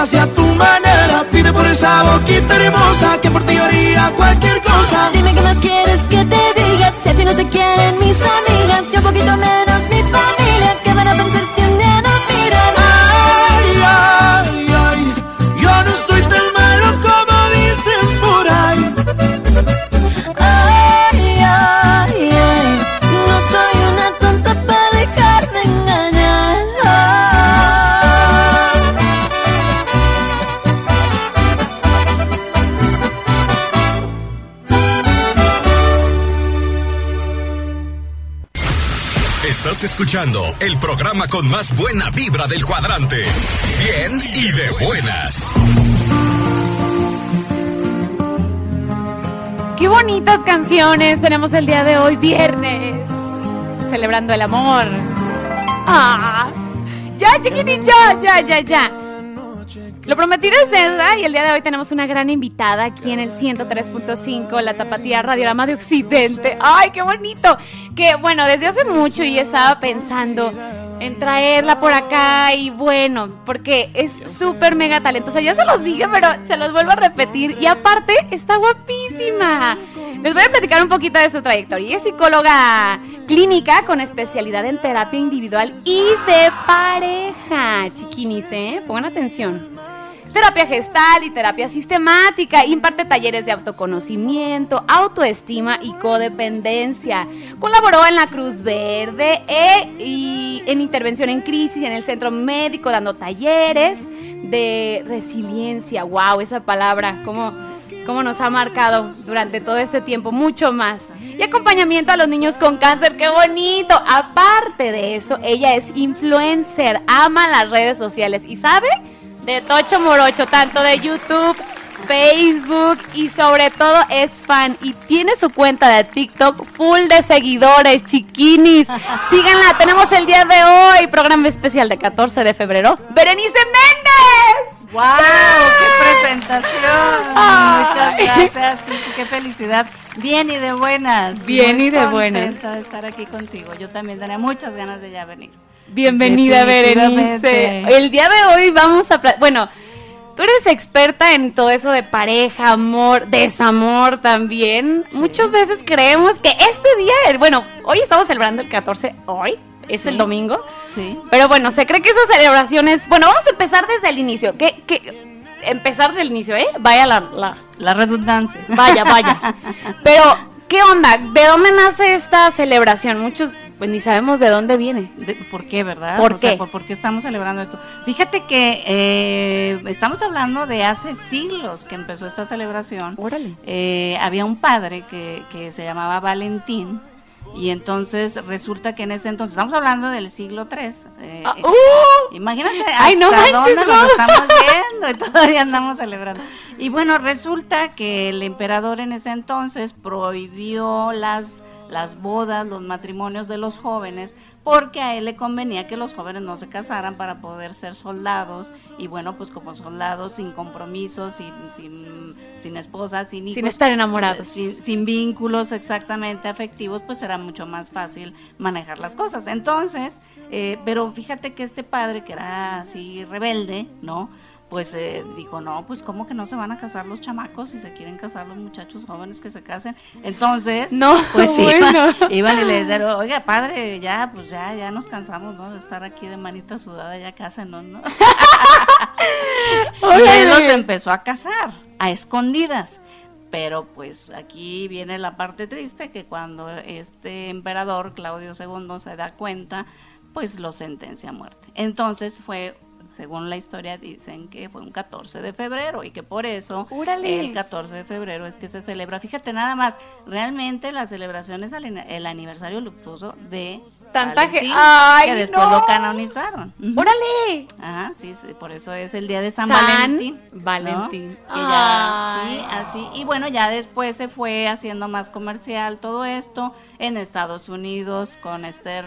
Hace a tu manera. Pide por esa boquita hermosa que por ti haría cualquier cosa. Dime qué más quieres el programa con más buena vibra del cuadrante. Bien y de buenas. Qué bonitas canciones tenemos el día de hoy, viernes. Celebrando el amor. Ah, ya, chiquitín, ya, ya, ya, ya. Lo prometido es deuda y el día de hoy tenemos una gran invitada aquí en el 103.5, la Tapatía Radiorama de Occidente. ¡Ay, qué bonito! Que bueno, desde hace mucho yo estaba pensando en traerla por acá y bueno, porque es súper mega talentosa. Ya se los dije, pero se los vuelvo a repetir. Y aparte, está guapísima. Les voy a platicar un poquito de su trayectoria. Es psicóloga clínica con especialidad en terapia individual y de pareja. Chiquinis, ¿eh? Pongan atención. Terapia gestal y terapia sistemática. Imparte talleres de autoconocimiento, autoestima y codependencia. Colaboró en la Cruz Verde e- y en intervención en crisis en el centro médico, dando talleres de resiliencia. ¡Wow! Esa palabra, como cómo nos ha marcado durante todo este tiempo, mucho más. Y acompañamiento a los niños con cáncer, qué bonito. Aparte de eso, ella es influencer, ama las redes sociales y sabe de Tocho Morocho, tanto de YouTube, Facebook y sobre todo es fan y tiene su cuenta de TikTok full de seguidores, chiquinis. Síganla, tenemos el día de hoy, programa especial de 14 de febrero. Berenice Méndez. ¡Wow! ¡Qué presentación! Muchas gracias, Cristi, qué felicidad. Bien y de buenas. Bien Muy y de buenas. de estar aquí contigo. Yo también tenía muchas ganas de ya venir. Bienvenida, Berenice. El día de hoy vamos a... Bueno, tú eres experta en todo eso de pareja, amor, desamor también. Muchas veces creemos que este día, bueno, hoy estamos celebrando el 14, hoy, es Sí. el domingo. Sí. Pero bueno, se cree que esas celebraciones... Bueno, vamos a empezar desde el inicio. ¿Qué, qué- Empezar desde el inicio, ¿eh? Vaya la... la La redundancia. Vaya, vaya. Pero, ¿qué onda? ¿De dónde nace esta celebración? Muchos, pues ni sabemos de dónde viene. De- ¿Por qué, verdad? ¿Por O sea, qué? ¿por, por qué estamos celebrando esto? Fíjate que eh, estamos hablando de hace siglos que empezó esta celebración. Órale. Eh, había un padre que, que se llamaba Valentín. Y entonces resulta que en ese entonces, estamos hablando del siglo III. eh, Ah, eh, ¡uh! Imagínate Ay, no hasta manches, dónde Mau. nos estamos viendo y todavía andamos celebrando. Y bueno, resulta que el emperador en ese entonces prohibió las, las bodas, los matrimonios de los jóvenes, porque a él le convenía que los jóvenes no se casaran para poder ser soldados. Y bueno, pues como soldados sin compromisos, sin, sin, sin esposas, sin hijos. Sin estar enamorados. Sin, sin vínculos exactamente afectivos, pues era mucho más fácil manejar las cosas. Entonces, eh, pero fíjate que este padre que era así rebelde, ¿no? Pues eh, dijo, no, pues cómo que no se van a casar los chamacos si se quieren casar los muchachos jóvenes que se casen. Entonces, No, pues bueno. iban, iban y le decían, oiga, padre, ya, pues ya, ya nos cansamos, ¿no? De estar aquí de manita sudada, ya cásenos, ¿no? y él los empezó a casar, a escondidas. Pero pues aquí viene la parte triste que cuando este emperador Claudio II se da cuenta, pues lo sentencia a muerte. Entonces fue, según la historia dicen que fue un 14 de febrero y que por eso Órale. el 14 de febrero es que se celebra. Fíjate nada más, realmente la celebración es el, el aniversario luctuoso de Tanta Valentín, ¡Ay, que después no! lo canonizaron. ¡Órale! Ajá, sí, sí, por eso es el día de San, San Valentín. ¿no? Valentín. Que ya, Ay. sí, así. Y bueno, ya después se fue haciendo más comercial todo esto en Estados Unidos con Esther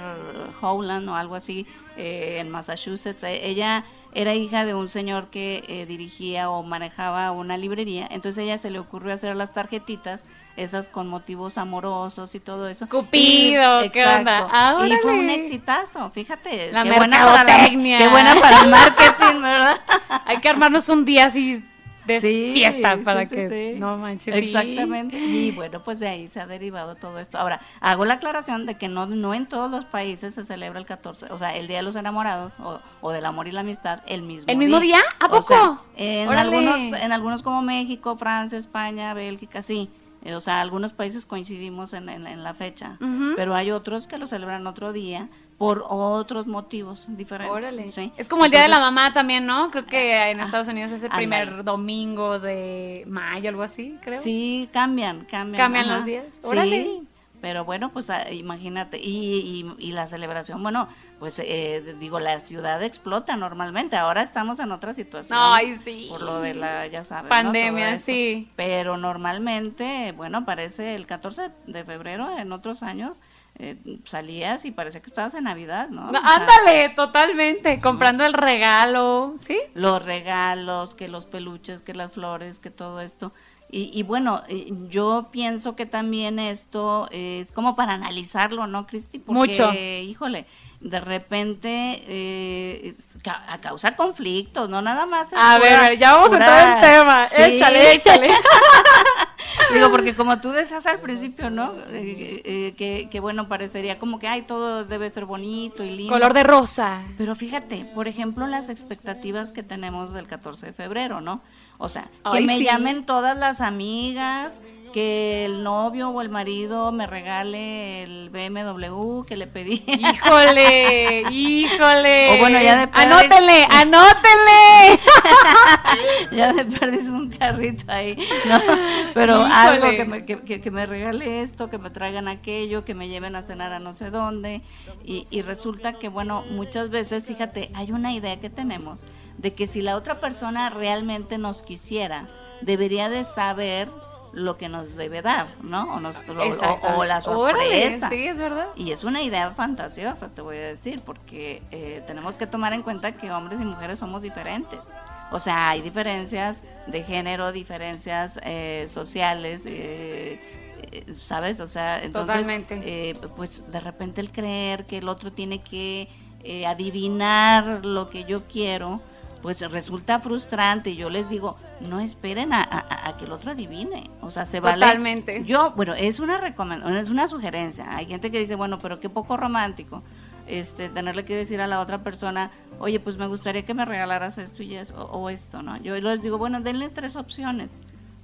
Howland o algo así eh, en Massachusetts. Eh, Ella era hija de un señor que eh, dirigía o manejaba una librería, entonces a ella se le ocurrió hacer las tarjetitas, esas con motivos amorosos y todo eso. Cupido, Y- ¿qué onda? exacto. Ah, y fue un exitazo, fíjate. La qué buena para la-. Qué buena para el marketing, ¿verdad? Hay que armarnos un día así de Sí, fiesta para sí, que sí. no manches. Exactamente. Y bueno, pues de ahí se ha derivado todo esto. Ahora, hago la aclaración de que no, no en todos los países se celebra el 14, o sea, el Día de los Enamorados o, o del amor y la amistad el mismo ¿El mismo día? ¿A O sea, poco? en Órale. algunos en algunos como México, Francia, España, Bélgica, sí. Eh, O sea, algunos países coincidimos en, en- en la fecha, pero hay otros que lo celebran otro día por otros motivos diferentes. Órale. ¿sí? Es como el Día de la Entonces, Mamá también, ¿no? Creo que en Estados Unidos es el primer domingo de mayo, algo así, creo. Sí, cambian, cambian. Cambian ajá. los días. Órale. Sí, pero bueno, pues ah, imagínate, y, y, y la celebración, bueno, pues eh, digo, la ciudad explota normalmente, ahora estamos en otra situación. Ay, sí. Por lo de la, ya sabes, ¿no? Pandemia, esto. sí. Pero normalmente, bueno, parece el 14 de febrero, en otros años, eh, salías y parecía que estabas en Navidad, ¿no? No, O sea, ándale, totalmente. Comprando el regalo, ¿sí? los regalos, que los peluches, que las flores, que todo esto. Y, y bueno, yo pienso que también esto es como para analizarlo, ¿no, Cristi? Porque, Mucho. híjole, de repente eh, ca- a causa conflictos, no nada más. A ver, pura- ver, ya vamos a entrar en tema. Sí. Échale, échale. Digo, porque como tú decías al principio, ¿no? Eh, eh, que, que bueno, parecería como que, ay, todo debe ser bonito y lindo. Color de rosa. Pero fíjate, por ejemplo, las expectativas que tenemos del 14 de febrero, ¿no? O sea, que Ay, me sí. llamen todas las amigas, que el novio o el marido me regale el BMW que le pedí. Híjole, híjole. O bueno, ya de anótenle. ya de perdis un carrito ahí, ¿no? Pero Híjole. algo que me, que, que- que me regale esto, que me traigan aquello, que me lleven a cenar a no sé dónde. Y, y resulta que, bueno, muchas veces, fíjate, hay una idea que tenemos de que si la otra persona realmente nos quisiera, debería de saber lo que nos debe dar, ¿no? O, nos, o- o, la Órale, sorpresa. sí, es verdad. Y es una idea fantasiosa, te voy a decir, porque eh, tenemos que tomar en cuenta que hombres y mujeres somos diferentes. O sea, hay diferencias de género, diferencias eh, sociales, eh, eh, ¿sabes? O sea, entonces, Totalmente. eh, pues de repente el creer que el otro tiene que adivinar lo que yo quiero, pues resulta frustrante. Y yo les digo, no esperen a, a- a que el otro adivine. O sea, se vale. Totalmente. Yo, bueno, es una recomendación, es una sugerencia. Hay gente que dice, bueno, pero qué poco romántico. Este, tenerle que decir a la otra persona, oye, pues me gustaría que me regalaras esto y eso, o, o esto, ¿no? Yo les digo, bueno, denle tres opciones.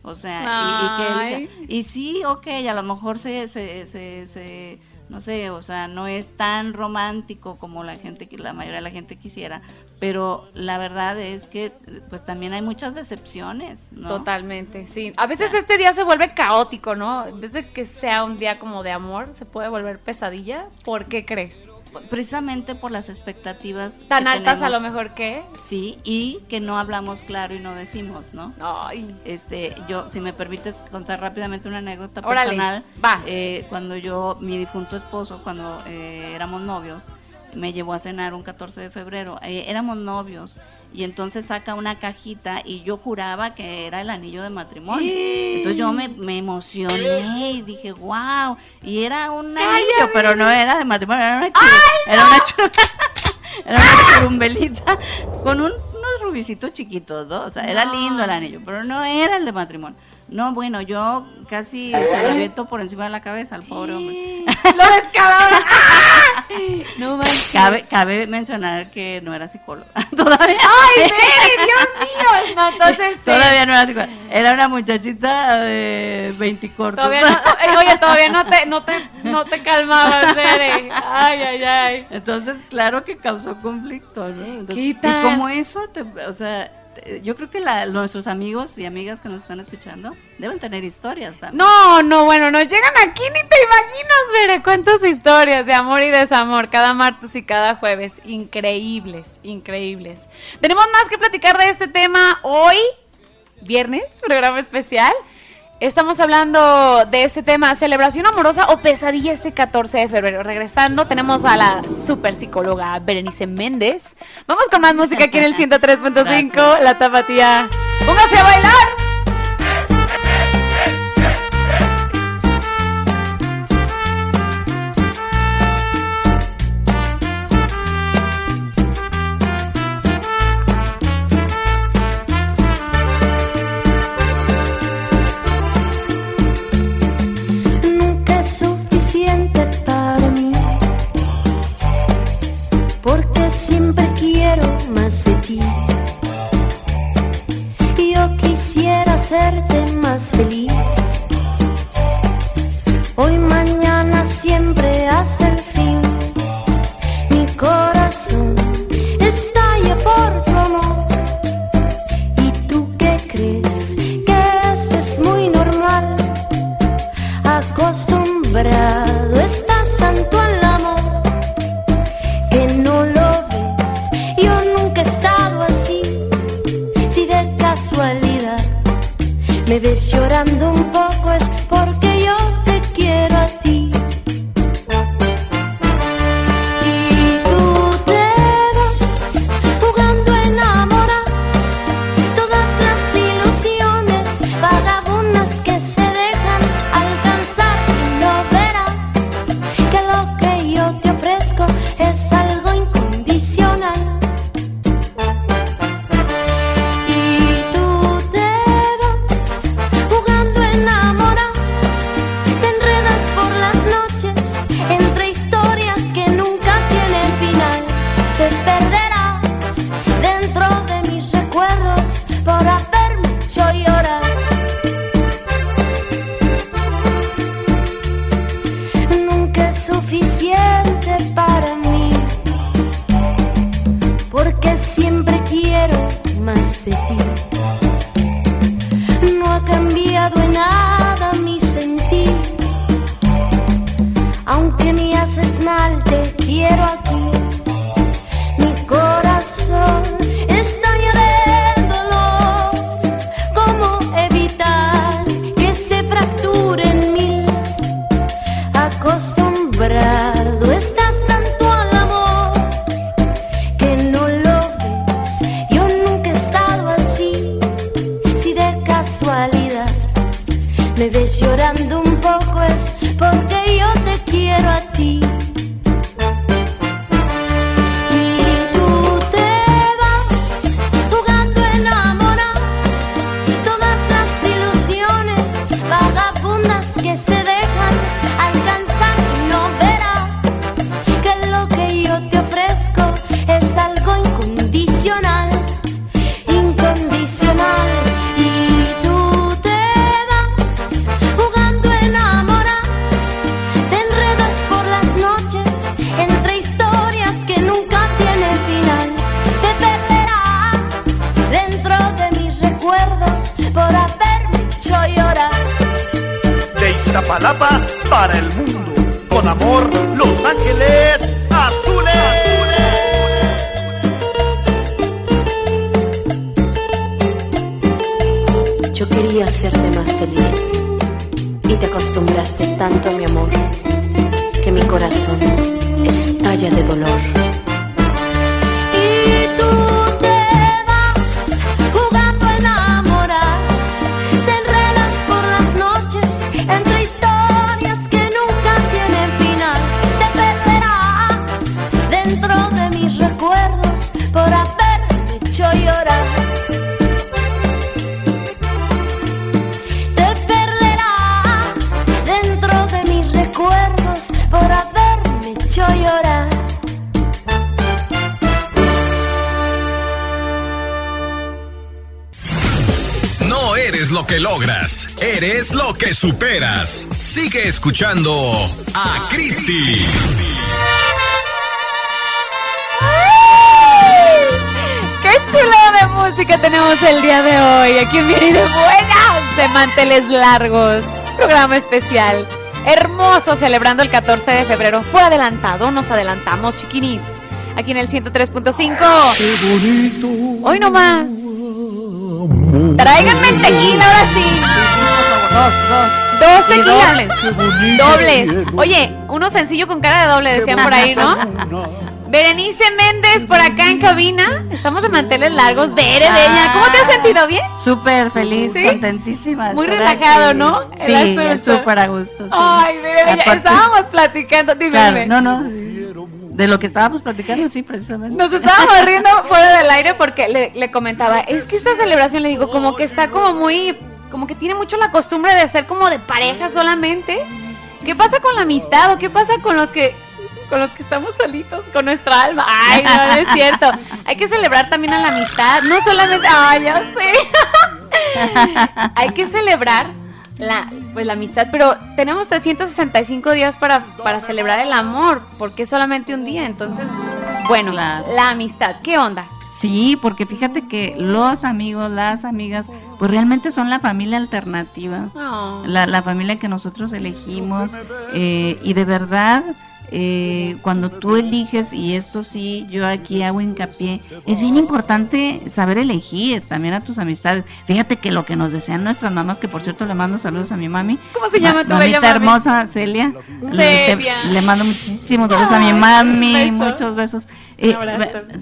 O sea, y- y, que él y sí, ok, a lo mejor se, se, se, se- no sé, o sea, no es tan romántico como la gente, que la mayoría de la gente quisiera, pero la verdad es que pues también hay muchas decepciones, ¿no? Totalmente, sí. A veces este día se vuelve caótico, ¿no? En vez de que sea un día como de amor, se puede volver pesadilla. ¿Por qué crees? Precisamente por las expectativas Tan que altas a lo mejor que. Sí, y que no hablamos claro y no decimos, ¿no? Ay. Este, yo, si me permites contar rápidamente una anécdota Órale, personal, va. eh, cuando yo, mi difunto esposo, cuando eh, éramos novios, me llevó a cenar un 14 de febrero, eh, éramos novios, y entonces saca una cajita y yo juraba que era el anillo de matrimonio. Entonces yo me, me emocioné y dije, wow, y era un anillo, pero no era de matrimonio, era una, churu- era una churu- era una churumbelita con un- unos rubicitos chiquitos, ¿no? O sea, era No. lindo el anillo, pero no era el de matrimonio. No, bueno, yo casi se lo aviento por encima de la cabeza al pobre hombre. ¡Lo descararon! No manches. Cabe, cabe mencionar que no era psicóloga. Todavía. ¡Ay, Mary, Dios mío! No, entonces. Todavía no era psicóloga. Era una muchachita de 20 cortos. Todavía no, eh, oye, todavía no te, no te, no te calmabas, Bere. Ay, ay, ay. Entonces, claro que causó conflicto, ¿no? Entonces, ¿Qué y como eso, te- o sea, yo creo que la- nuestros amigos y amigas que nos están escuchando deben tener historias también. No, no, bueno, nos llegan aquí, ni te imaginas, Bere, cuántas historias de amor y desamor cada martes y cada jueves. Increíbles, increíbles. Tenemos más que platicar de este tema hoy, viernes, programa especial. Estamos hablando de este tema, celebración amorosa o pesadilla este 14 de febrero. Regresando, tenemos a la super psicóloga Berenice Méndez. Vamos con más música aquí en el 103.5, La Tapatía. ¡Póngase a bailar! Escuchando a Cristi. ¡Qué chula de música tenemos el día de hoy! Aquí y de Buenas de Manteles Largos. Programa especial. Hermoso, celebrando el 14 de febrero. Por adelantado, nos adelantamos, chiquinis. Aquí en el 103.5. ¡Qué bonito! Hoy nomás. Tráiganme el tequila, ahora sí. Dos Y tequilas. dobles. Dobles. Oye, uno sencillo con cara de doble, decían por ahí, ¿no? Berenice Méndez por acá en cabina. Estamos de manteles largos. Bere, bella. ¿Cómo te has sentido? ¿Bien? Súper feliz, ¿Sí? contentísima. Muy relajado, aquí. ¿no? El Sí, súper a gusto. sí. Ay, Bere, Estábamos platicando. Dime, Claro, no, no. De lo que estábamos platicando, sí, precisamente. Nos estábamos riendo fuera del aire porque le, le comentaba, es que esta celebración, le digo, como que está como muy, como que tiene mucho la costumbre de ser como de pareja solamente. ¿Qué pasa con la amistad o qué pasa con los que con los que estamos solitos, con nuestra alma? Ay, no, no es cierto. Hay que celebrar también a la amistad, no solamente, ay, ya sé. Hay que celebrar la, pues, la amistad, pero tenemos 365 días para, para celebrar el amor, porque es solamente un día. Entonces, bueno, la amistad, ¿qué onda? Sí, porque fíjate que los amigos, las amigas, pues realmente son la familia alternativa. Oh. la, la familia que nosotros elegimos eh, y de verdad eh, cuando tú eliges y esto sí yo aquí hago hincapié es bien importante saber elegir también a tus amistades. Fíjate que lo que nos desean nuestras mamás que por cierto le mando saludos a mi mami. ¿Cómo se llama tu mamita bella mami? hermosa Celia, Le, Celia. te- le mando muchísimos besos a mi mami beso. muchos besos. Eh,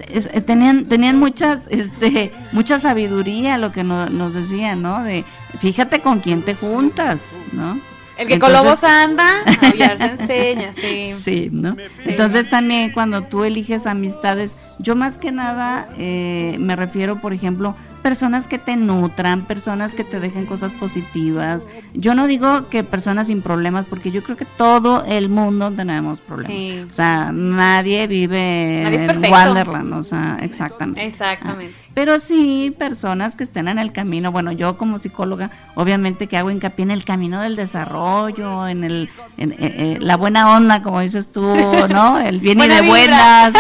es- eh, tenían tenían muchas este mucha sabiduría lo que no- nos decían no de fíjate con quién te juntas no El que con lobos Entonces- anda, aullar se enseña, sí. Sí, ¿no? Entonces también cuando tú eliges amistades, yo más que nada eh, me refiero, por ejemplo, personas que te nutran, personas que te dejen cosas positivas. Yo no digo que personas sin problemas, porque yo creo que todo el mundo tenemos problemas. Sí. O sea, nadie vive Nadie en. Wonderland, o sea, exactamente. Exactamente. Pero sí, personas que estén en el camino. Bueno, yo como psicóloga, obviamente que hago hincapié en el camino del desarrollo, en el en, eh, eh, la buena onda, como dices tú, ¿no? El bien y de vibra. buenas, eh,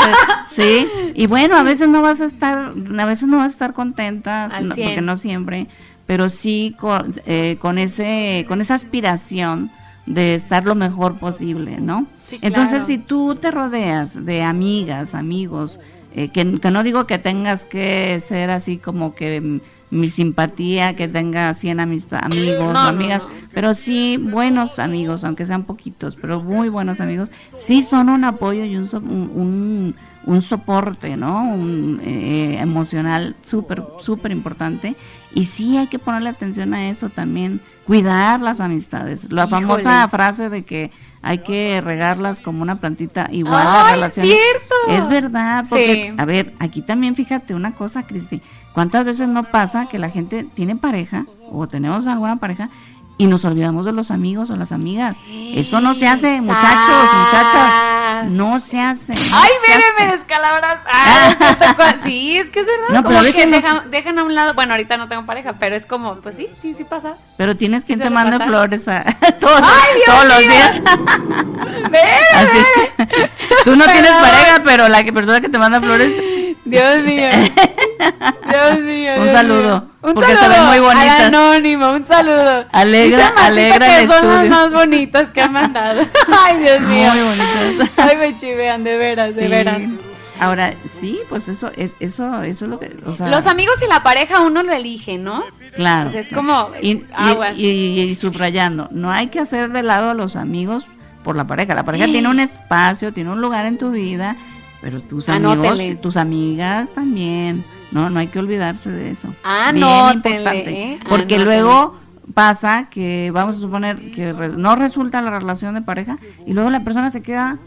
sí. Y bueno, a veces no vas a estar, a veces no vas a estar contenta, Al no- 100. porque no siempre, pero sí con, eh, con ese, con esa aspiración de estar lo mejor posible, ¿no? Sí, Entonces, claro. si tú te rodeas de amigas, amigos, eh, que, que no digo que tengas que ser así como que mi simpatía, que tenga 100 amista- amigos No, amigas, no. pero sí buenos amigos, aunque sean poquitos, pero muy buenos amigos, sí son un apoyo y un, so- un, un- un soporte, ¿no? Un, eh, emocional súper, súper importante. Y sí hay que ponerle atención a eso también, cuidar las amistades. La Híjole. famosa frase de que hay que regarlas como una plantita, igual ¡Ay, relaciones. cierto! Es verdad, porque, Sí. a ver, aquí también fíjate una cosa, Cristi, ¿cuántas veces no pasa que la gente tiene pareja o tenemos alguna pareja y nos olvidamos de los amigos o las amigas? Eso no se hace, muchachos, muchachas, no se hace. no Ay, se mire, hace. me descalabras. Cua- sí, es que es verdad. No, como pero que dejan, dejan a un lado. Bueno, ahorita no tengo pareja, pero es como, pues sí, sí, sí pasa. Pero tienes Sí quien te mande pasar. flores a, todos, Ay, Dios todos los días. Así es que tú no tienes pareja, pero la que persona que te manda flores. Dios mío. Dios mío. Un Dios saludo, mío. Un porque se saludo ven muy al bonitas. anónimo, un saludo. Alegra- alegra que el son las más bonitas que han mandado. Ay, Dios mío. Muy bonitas. Ay, me chivean, de veras, de veras. Ahora, sí, pues eso es eso eso es lo que, o sea, Los amigos y la pareja uno lo elige, ¿no? Claro. O sea, es como y, y- aguas. y- y subrayando, no hay que hacer de lado a los amigos por la pareja. La pareja Sí. tiene un espacio, tiene un lugar en tu vida, pero tus amigos, tus amigas también. No, no hay que olvidarse de eso. Bien Anótenle, importante. ¿eh? Porque luego pasa que vamos a suponer que re- no resulta la relación de pareja y luego la persona se queda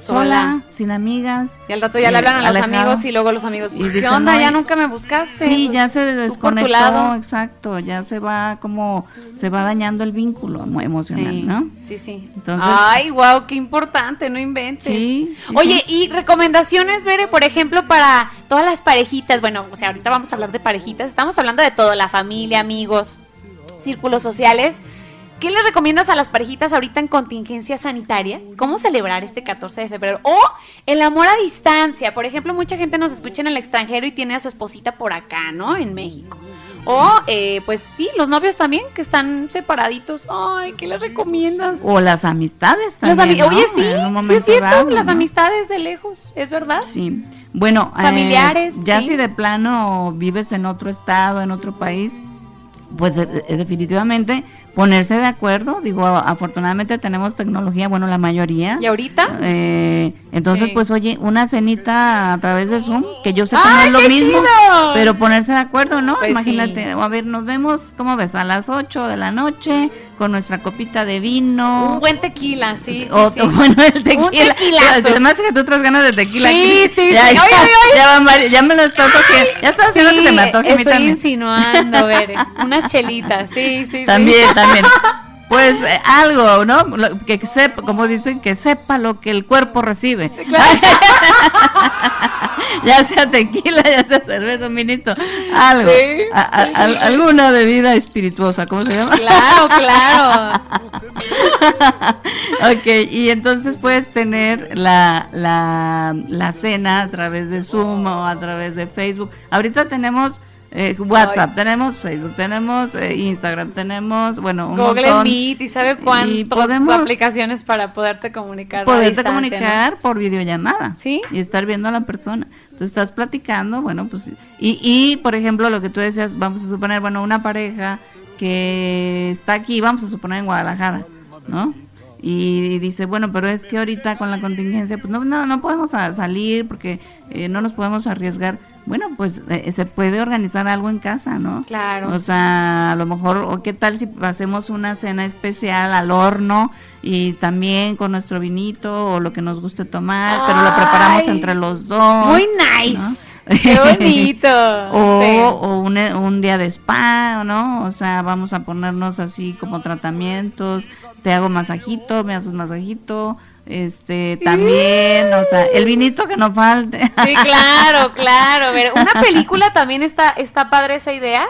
sola, sin amigas. Y al rato ya le hablan a los amigos y luego los amigos, Y ¿qué dicen, onda? "No, ya nunca me buscaste. Sí, Pues, ya se desconectó, exacto, ya se va como, se va dañando el vínculo emo- emocional, Sí, ¿no? sí, sí. Entonces- Ay, wow, qué importante, no inventes. Sí, Oye, y recomendaciones, Bere, por ejemplo, para todas las parejitas. Bueno, o sea, ahorita vamos a hablar de parejitas. Estamos hablando de todo, la familia, amigos, círculos sociales. ¿Qué les recomiendas a las parejitas ahorita en contingencia sanitaria? ¿Cómo celebrar este 14 de febrero? O el amor a distancia. Por ejemplo, mucha gente nos escucha en el extranjero y tiene a su esposita por acá, ¿no? En México. O, eh, pues sí, los novios también que están separaditos. Ay, ¿qué les recomiendas? O las amistades Las también, ami- ¿no? Oye, sí, sí es cierto, dado, las ¿no? amistades de lejos, ¿es verdad? Sí. Bueno, eh, Familiares, ya sí. si de plano vives en otro estado, en otro país, pues eh, eh, definitivamente ponerse de acuerdo. Digo, afortunadamente tenemos tecnología, bueno, la mayoría. ¿Y ahorita? Eh, entonces, Sí. pues oye, una cenita a través de Zoom, que yo sé que no ¡Ay, es lo mismo, chido! pero ponerse de acuerdo, ¿no? Pues Imagínate, sí. a ver, nos vemos, ¿cómo ves? A las 8 de la noche, con nuestra copita de vino. Un buen tequila, sí, sí, O, sí. o bueno, el tequila. Un tequilazo. Además que tú traes ganas de tequila. Sí, aquí. sí, ya, sí. Ya, Oye, oye, oye. ya van varios- ya me lo estás haciendo. Ya estás haciendo que se me antoje a estoy insinuando, Bere. Unas chelitas, sí, sí, sí. También, también. Pues eh, algo, ¿no? Lo- que sepa, como dicen, que sepa lo que el cuerpo recibe. ya sea tequila, ya sea cerveza, un vinito, algo. Sí. A- a- al- alguna bebida espirituosa, ¿cómo se llama? Claro, claro. ok, y entonces puedes tener la, la, la cena a través de Zoom o a través de Facebook. Ahorita tenemos eh, WhatsApp, tenemos Facebook, tenemos eh, Instagram, tenemos, bueno, un Google montón. Meet y sabe cuántas aplicaciones para poderte comunicar. poderte distancia, ¿no? comunicar por videollamada ¿Sí? y estar viendo a la persona. Tú estás platicando, bueno, pues y, y por ejemplo lo que tú decías, vamos a suponer, bueno, una pareja que está aquí, vamos a suponer en Guadalajara, ¿no? Y, dice, bueno, pero es que ahorita con la contingencia, pues no, no, no podemos salir porque eh, no nos podemos arriesgar. Bueno, pues eh, se puede organizar algo en casa, ¿no? Claro. O sea, a lo mejor, o qué tal si hacemos una cena especial al horno y también con nuestro vinito o lo que nos guste tomar, pero lo preparamos entre los dos. Muy nice. Qué bonito. o, Sí. o un, un día de spa, ¿no? O sea, vamos a ponernos así como tratamientos, te hago masajito, me haces masajito, este, también, o sea, el vinito que no falte. Sí, claro, claro. A ver, una película también está, está padre esa idea.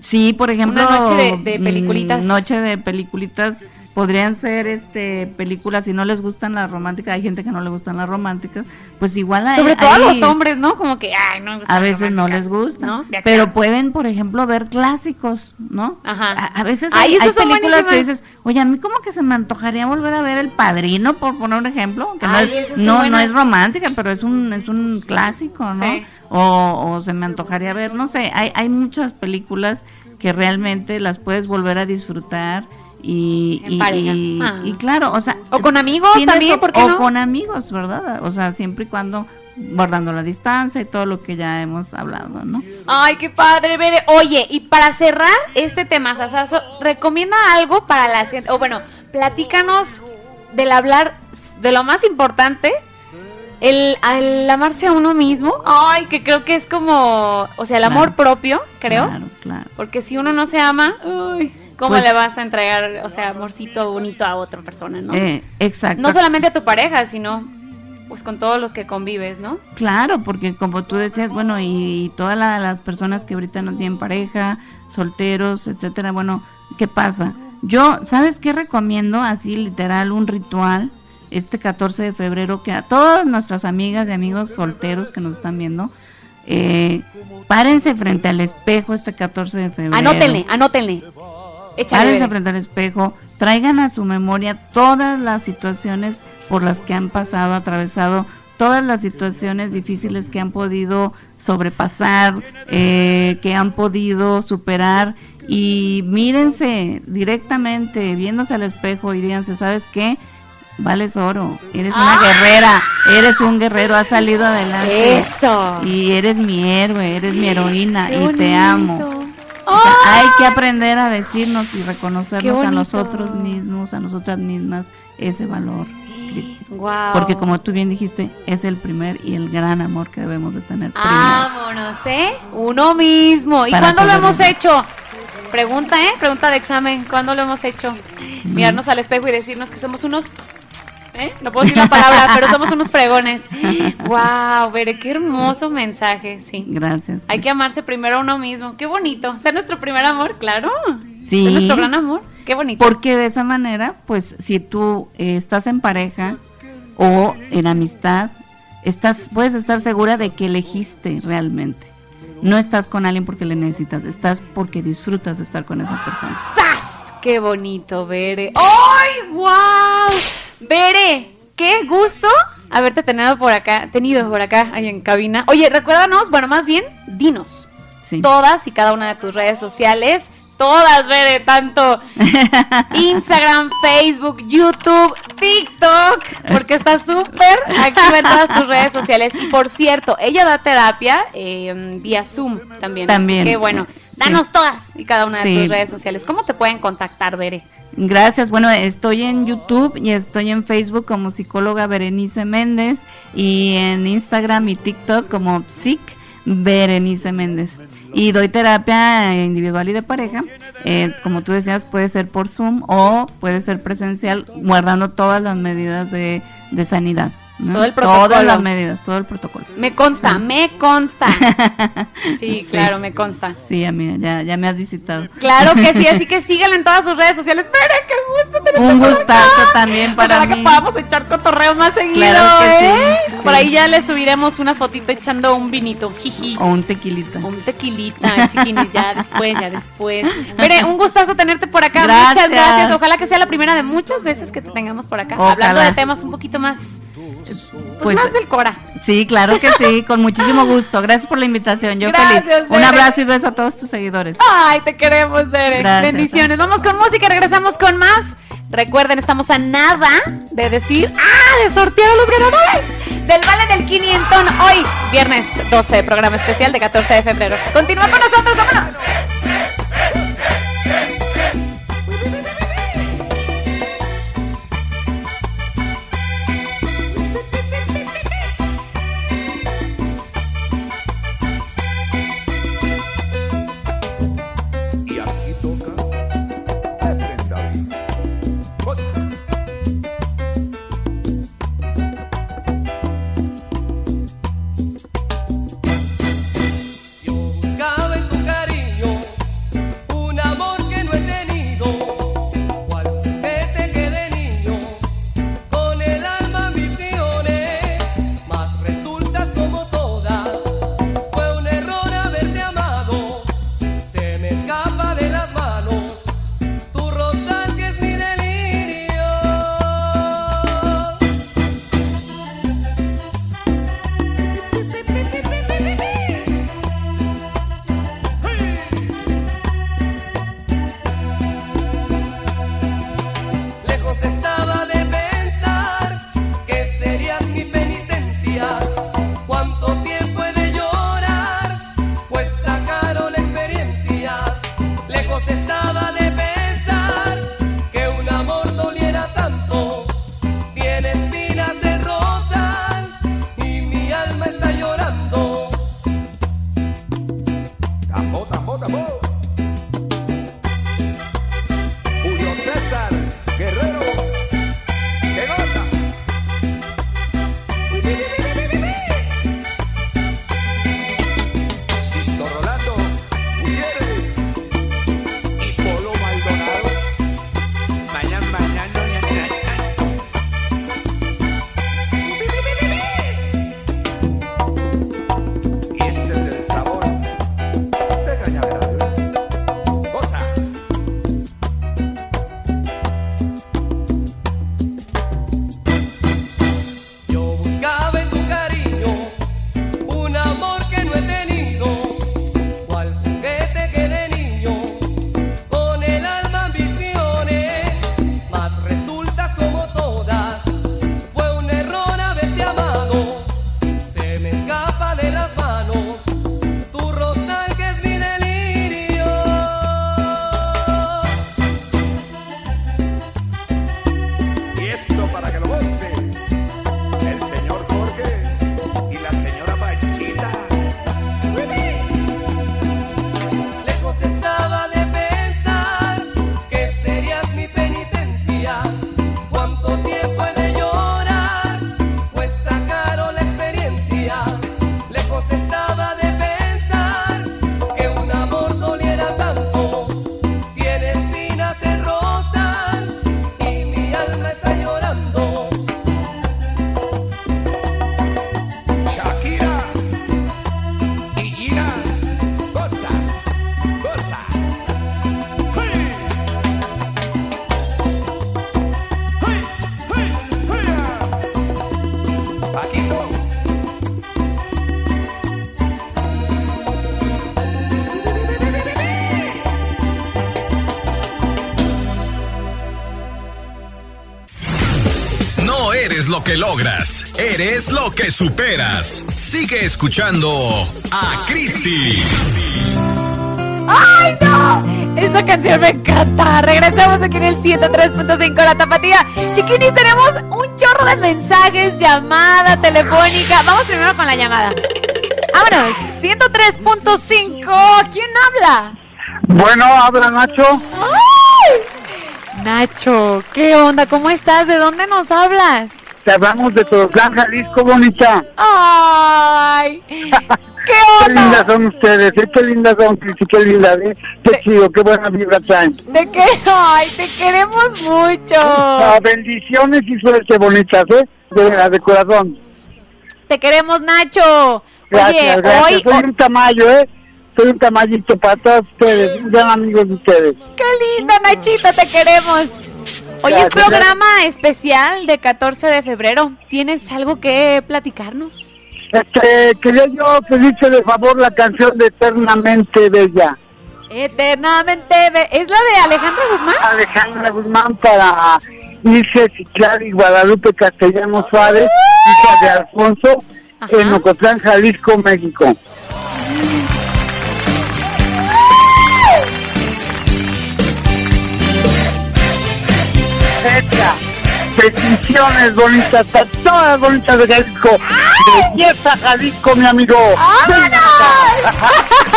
Sí, por ejemplo, Una noche de- de mm, peliculitas. Noche de peliculitas podrían ser este películas si no les gustan las románticas, hay gente que no le gustan las románticas, pues igual hay, Sobre todo a los hombres, ¿no? Como que, ay, no me gustan a veces no les gusta, pero pueden, por ejemplo, ver clásicos, ¿no? Ajá. A, a veces Ay, hay, películas que dices, oye, a mí como que se me antojaría volver a ver El Padrino, por poner un ejemplo, que no, Ay, es, no, no es romántica, pero es un, es un clásico, ¿no? Sí. O, o se me antojaría ver, no sé, hay, hay muchas películas que realmente las puedes volver a disfrutar y, En y, pareja. y- Ah. y claro, o sea, O con amigos también, o- ¿por qué o no? con amigos, ¿verdad? O sea, siempre y cuando guardando la distancia y todo lo que ya hemos hablado, ¿no? Ay, qué padre, Bere. Oye, y para cerrar este tema, Sasazo, recomienda algo para la gente, o bueno, platícanos del hablar de lo más importante, el, el amarse a uno mismo. Ay, que creo que es como, o sea, el amor propio, creo. Claro, claro. Porque si uno no se ama, uy, ¿cómo Pues- le vas a entregar, o sea, amorcito bonito a otra persona, no? Eh, exacto. No solamente a tu pareja, sino pues con todos los que convives, ¿no? Claro, porque como tú decías, bueno, y todas la- las personas que ahorita no tienen pareja, solteros, etcétera, bueno, ¿qué pasa? Yo, ¿sabes qué recomiendo? Así literal, un ritual, este 14 de febrero, que a todas nuestras amigas y amigos solteros que nos están viendo, eh, párense frente al espejo este 14 de febrero. Anótenle, anótenle. Échale, frente al espejo, traigan a su memoria todas las situaciones por las que han pasado, atravesado, todas las situaciones difíciles que han podido sobrepasar, eh, que han podido superar y mírense directamente, viéndose al espejo y díganse, ¿sabes qué? Vales oro, eres una ¡Ah! guerrera, eres un guerrero, has salido adelante. Eso. Y eres mi héroe, eres mi heroína Qué y te bonito. Amo. O sea, hay que aprender a decirnos y reconocernos a nosotros mismos, a nosotras mismas, ese valor. Guau. Porque como tú bien dijiste, es el primer y el gran amor que debemos de tener. Vámonos, ¿eh? Uno mismo. ¿Y Para cuándo lo hemos hecho? Pregunta, ¿eh? Pregunta de examen. ¿Cuándo lo hemos hecho? Mirarnos al espejo y decirnos que somos unos... ¿Eh? No puedo decir la palabra, pero somos unos fregones. ¡Wow! Veré qué hermoso mensaje, sí. Gracias. Hay que amarse primero a uno mismo. Qué bonito. Ser nuestro primer amor, claro. Sí. Ser nuestro gran amor. Qué bonito. Porque de esa manera, pues si tú eh, estás en pareja o en amistad, estás puedes estar segura de que elegiste realmente. No estás con alguien porque le necesitas, estás porque disfrutas de estar con esa persona. ¡Sas! ¡Qué bonito, Bere! ¡Ay, wow! Bere, qué gusto haberte tenido por acá, tenido por acá, ahí en cabina. Oye, recuérdanos, bueno, más bien, dinos. Sí. Todas y cada una de tus redes sociales. Todas, Bere, tanto Instagram, Facebook, YouTube, TikTok, porque está súper activa en todas tus redes sociales. Y por cierto, ella da terapia eh, vía Zoom también. También. Qué bueno. Sí. Danos todas y cada una de Sí. tus redes sociales. ¿Cómo te pueden contactar, Bere? Gracias. Bueno, estoy en YouTube y estoy en Facebook como psicóloga Berenice Méndez y en Instagram y TikTok como psic Berenice Méndez. Y doy terapia individual y de pareja. Eh, como tú decías, puede ser por Zoom o puede ser presencial, guardando todas las medidas de, de sanidad. ¿No? Todo el protocolo. Todas las medidas, todo el protocolo. Me consta, me consta. Sí, Sí. claro, me consta. Sí, amiga, ya, ya me has visitado. Claro que sí, así que síganla en todas sus redes sociales. Espera, qué gusto tenerte Un gustazo acá. también para Ojalá mí. que podamos echar cotorreo más seguido, Claro que ¿eh? sí. Por ahí ya le subiremos una fotito echando un vinito, jiji. O un tequilita. Un tequilita, chiquines, ya después, ya después. Mire, un gustazo tenerte por acá. Gracias. Muchas gracias. Ojalá que sea la primera de muchas veces que te tengamos por acá. Ojalá. Hablando de temas un poquito más, pues, Pues- más del Cora. Sí, claro que sí, con muchísimo gusto. Gracias por la invitación. Yo Gracias, feliz. Un abrazo y beso a todos tus seguidores. Ay, te queremos, Bere. Gracias. Bendiciones. Vamos con música regresamos con más. Recuerden, estamos a nada de decir, ¡ah! de sortear a los ganadores del Vale del 500 hoy, viernes 12, programa especial de 14 de febrero. Continúa con nosotros, vámonos. Logras, eres lo que superas. Sigue escuchando a Cristi. ¡Ay, no! Esta canción me encanta. Regresamos aquí en el 103.5 La Tapatía. Chiquinis, tenemos un chorro de mensajes, llamada telefónica. Vamos primero con la llamada. Vámonos, 103.5. ¿Quién habla? Bueno, habla Nacho. ¡Ay! Nacho, ¿qué onda? ¿Cómo estás? ¿De dónde nos hablas? Te hablamos de Tolucán, Jalisco, bonita. ¡Ay! ¿Qué Qué lindas son ustedes, ¿eh? qué lindas son, qué lindas, ¿eh? Qué chido, qué buena vibra traen. ¿De qué? ¡Ay, te queremos mucho! Ah, bendiciones y suerte bonitas, ¿eh? De de corazón. Te queremos, Nacho. Gracias, Oye, gracias. hoy... Soy un tamaño, ¿eh? Soy un tamallito para todos ustedes, un gran amigos de ustedes. ¡Qué linda, Nachito! Te queremos. Hoy es programa especial de 14 de febrero. ¿Tienes algo que platicarnos? Este, quería yo pedirte de favor la canción de Eternamente Bella. Eternamente. ¿Es la de Alejandro Guzmán? Alejandra Guzmán para Ilse Ciclari Guadalupe Castellanos Suárez, hija de Alfonso, en Ocotlán, Jalisco, México. Hecha. Peticiones bonitas, para todas bonitas de Jalisco. Belleza Jalisco, mi amigo.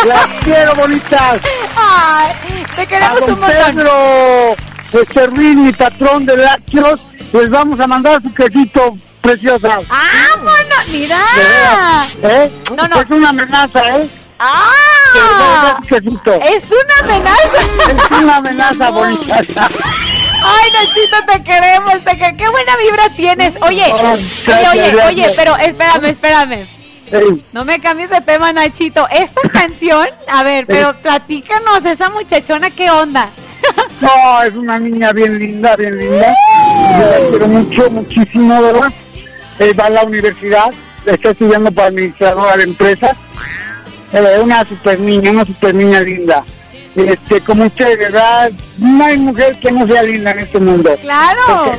Las quiero bonitas. Ay, te A queremos don un montón. Pedro este Ruiz, mi patrón de lácteos, les vamos a mandar su quesito preciosa. ¡Vámonos! ¡Mira! ¿Eh? No, no. Es una amenaza, ¿eh? ¡Ah! ¡Es una amenaza! Es una amenaza bonita. Ay, Nachito, te queremos, te que- qué buena vibra tienes. Oye, oye, oye, pero espérame, espérame. No me cambies de tema, Nachito. Esta canción, a ver, pero platícanos, esa muchachona, ¿qué onda? No, es una niña bien linda, bien linda. Yo la quiero mucho, muchísimo, ¿verdad? Eh, va a la universidad, está estudiando para administradora de empresas. Eh, una super niña, una super niña linda. Este, como usted, ¿verdad? No hay mujer que no sea linda en este mundo. ¡Claro!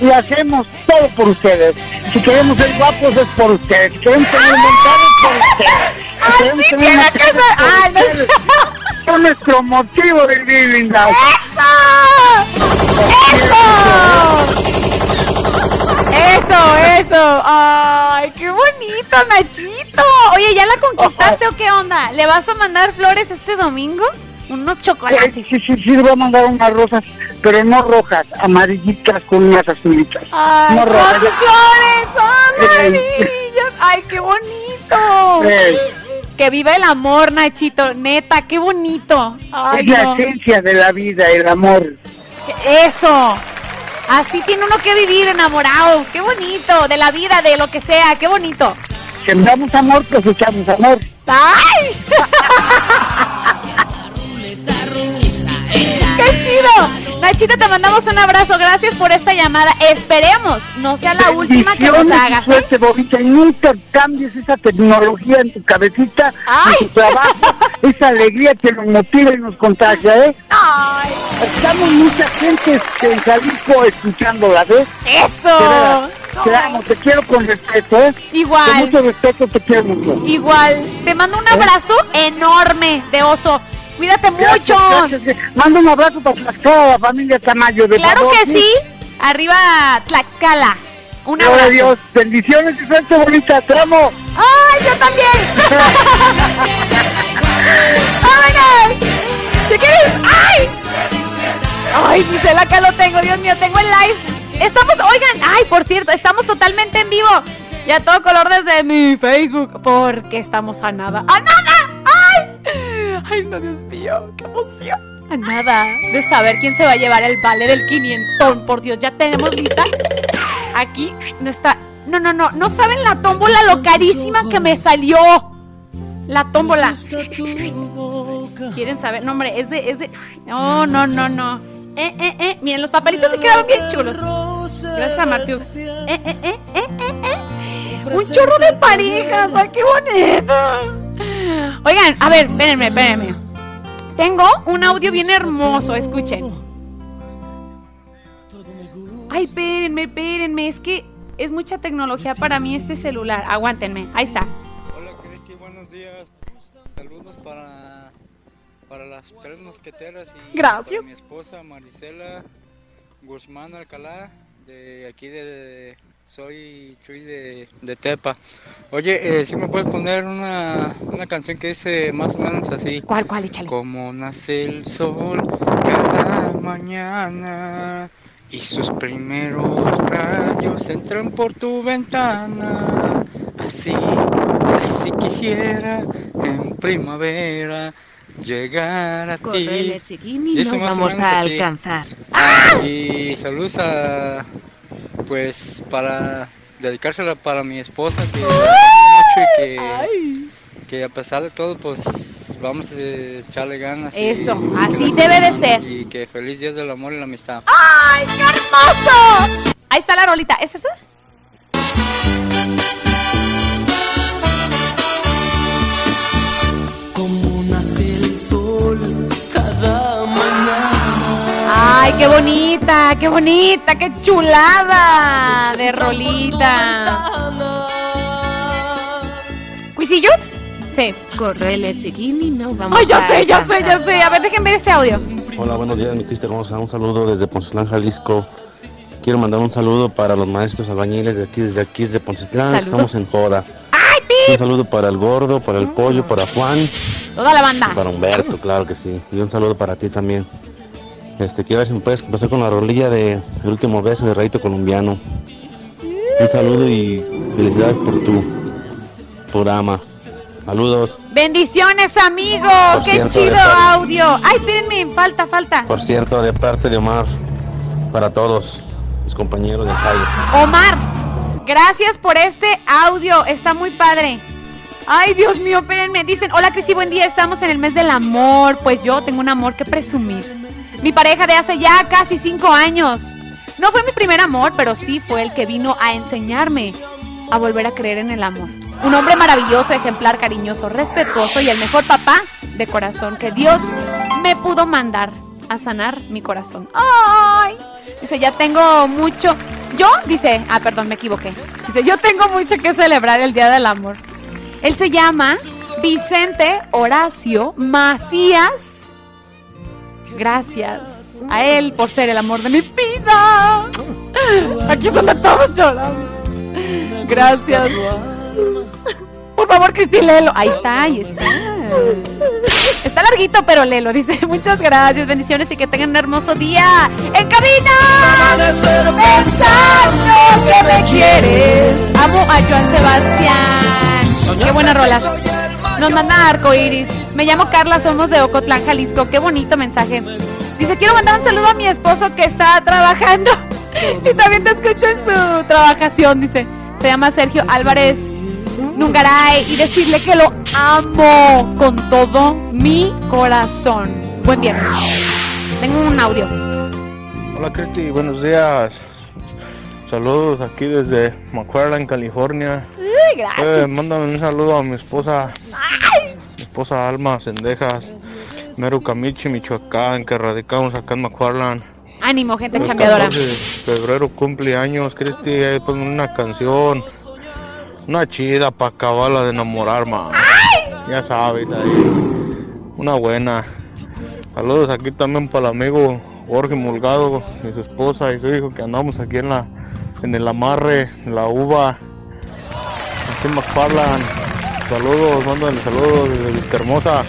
Y hacemos todo por ustedes. Si queremos ser guapos es por ustedes. Si queremos tener un carro es por ustedes. Si queremos tener que Ay, no ustedes. Son nuestro motivo de vivir, linda. ¡Eso! ¡Eso! ¡Ay, qué bonito, Nachito! Oye, ¿ya la conquistaste o qué onda? ¿Le vas a mandar flores este domingo? Unos chocolates. Sí, sí, sí, le voy a mandar unas rosas, pero no rojas, amarillitas con unas azulitas. ¡Ay, no rojas. sus flores! ¡Son Eh, amarillas! ¡Ay, qué bonito! Que viva el amor, Nachito. Neta, qué bonito. ¡Ay, es la no! esencia de la vida, el amor. ¡Eso! Así tiene uno que vivir enamorado. ¡Qué bonito! De la vida, de lo que sea. ¡Qué bonito! Sembramos amor, cosechamos amor. ¡Ay! ¡Qué chido! Nachito, te mandamos un abrazo. Gracias por esta llamada. Esperemos no sea la última que nos hagas. ¿eh? Bobita, y nunca cambies esa tecnología en tu cabecita, en tu trabajo, esa alegría que nos motiva y nos contagia, ¿eh? ¡Ay! Estamos mucha gente en Jalisco escuchándola, ¿ves? ¡Eso! De veras, Te amo, te quiero con respeto, ¿eh? Igual. Con mucho respeto te quiero mucho. Igual. Te mando un abrazo enorme de oso. Cuídate mucho. Gracias, gracias. Manda un abrazo para toda la familia Tamayo, de Claro que sí. Arriba Tlaxcala. Un abrazo. Dios, bendiciones y suerte bonita, te amo. ¡Ay, yo también! ¡Vámonos! ¡Chiquiris! ¡Ay! ¡Ay, Gisela, acá lo tengo! Dios mío, tengo el live. Estamos, oigan, ay, por cierto, estamos totalmente en vivo. Y a todo color desde mi Facebook. Porque estamos a nada. ¡A nada! ¡Ay! ¡Ay, no, Dios mío! ¡Qué emoción! A nada de saber quién se va a llevar el vale del 500. Por Dios, ya tenemos lista. Aquí no está. No, no, no. No saben la tómbola lo carísima que me salió. La tómbola. ¿Quieren saber? No, hombre, es de. Es de... No, no, no, no. Eh, eh, eh. Miren, los papelitos se quedaron bien chulos. Gracias a. Eh, eh, eh, eh, eh, eh. Un chorro de parejas. ¡Ay, qué bonito! Oigan, a ver, espérenme, espérenme. Tengo un audio bien hermoso, escuchen. Ay, espérenme, espérenme. Es que es mucha tecnología para mí este celular. Aguántenme. Ahí está. Hola Cristi, buenos días. Saludos para, para las tres mosqueteras y Gracias. para mi esposa Marisela Guzmán Alcalá, de aquí de... Soy Chuy de, de Tepa. Oye, eh, si me puedes poner una, una canción que dice más o menos así. ¿Cuál, cuál? Échale. Como nace el sol cada mañana y sus primeros rayos entran por tu ventana. Así, así quisiera en primavera llegar a ti. vamos a alcanzar. Y saludos a, pues, para dedicársela para mi esposa que mucho y que, que a pesar de todo, pues, vamos a echarle ganas. Eso, así debe de ser. Y que feliz día del amor y la amistad. ¡Ay, qué hermoso! Ahí está la rolita. ¿Es esa? Ay, qué bonita, qué bonita, qué chulada de rolita. ¿Cuisillos? Sí. Correle, chiquini, no vamos Ay, ya a sé, ya sé, ya sé. A ver, déjenme ver este audio. Hola, buenos días, mi Cristo hermosa. Un saludo desde Poncitlán, Jalisco. Quiero mandar un saludo para los maestros albañiles de aquí, desde aquí, desde Saludos. Estamos en joda. Un saludo para el gordo, para el pollo, para Juan, Toda la banda. para Humberto, claro que sí. Y un saludo para ti también. Este, quiero ver si me puedes pasar con la rolilla de El último beso de Rayito Colombiano. Un saludo y felicidades por tu programa. Saludos. Bendiciones, amigo. Por Qué chido audio. Ay, espérenme, falta, falta. Por cierto, de parte de Omar, para todos mis compañeros de Jairo. Omar, gracias por este audio. Está muy padre. Ay, Dios mío, espérenme. Dicen, hola Cristi, buen día. Estamos en el mes del amor. Pues yo tengo un amor que presumir. Mi pareja de hace ya casi cinco años. No fue mi primer amor, pero sí fue el que vino a enseñarme a volver a creer en el amor. Un hombre maravilloso, ejemplar, cariñoso, respetuoso y el mejor papá de corazón que Dios me pudo mandar a sanar mi corazón. ¡Ay! Dice, ya tengo mucho. Yo, dice, ah, perdón, me equivoqué. Dice, yo tengo mucho que celebrar el Día del Amor. Él se llama Vicente Horacio Macías. Gracias a él por ser el amor de mi vida. Aquí donde todos lloramos. Gracias. Por favor, Cristi, léelo. Ahí está, ahí está. Está larguito, pero léelo. Dice, muchas gracias, bendiciones y que tengan un hermoso día. ¡En cabina! Pensando que me quieres. Amo a Joan Sebastián. Qué buena rola. Nos manda arco iris. Me llamo Carla, somos de Ocotlán, Jalisco. Qué bonito mensaje. Dice, quiero mandar un saludo a mi esposo que está trabajando. Y también te escucho en su trabajación, dice. Se llama Sergio Álvarez Nungaray. Y decirle que lo amo con todo mi corazón. Buen viernes. Tengo un audio. Hola Cristi, buenos días. Saludos aquí desde McFarland, California. Ay, gracias. Eh, mándame un saludo a mi esposa, mi esposa Alma Sendejas, Meru Camichi, Michoacán, que radicamos acá en McFarland. Ánimo, gente chambeadora. 14 de febrero cumpleaños, Cristi, ponme una canción, una chida para acabarla de enamorar, ma. Ya sabes, ahí, una buena. Saludos aquí también para el amigo Jorge Mulgado y su esposa y su hijo que andamos aquí en la en el amarre, en la uva, en McFarland. Saludos, mándale saludos desde Vista Hermosa.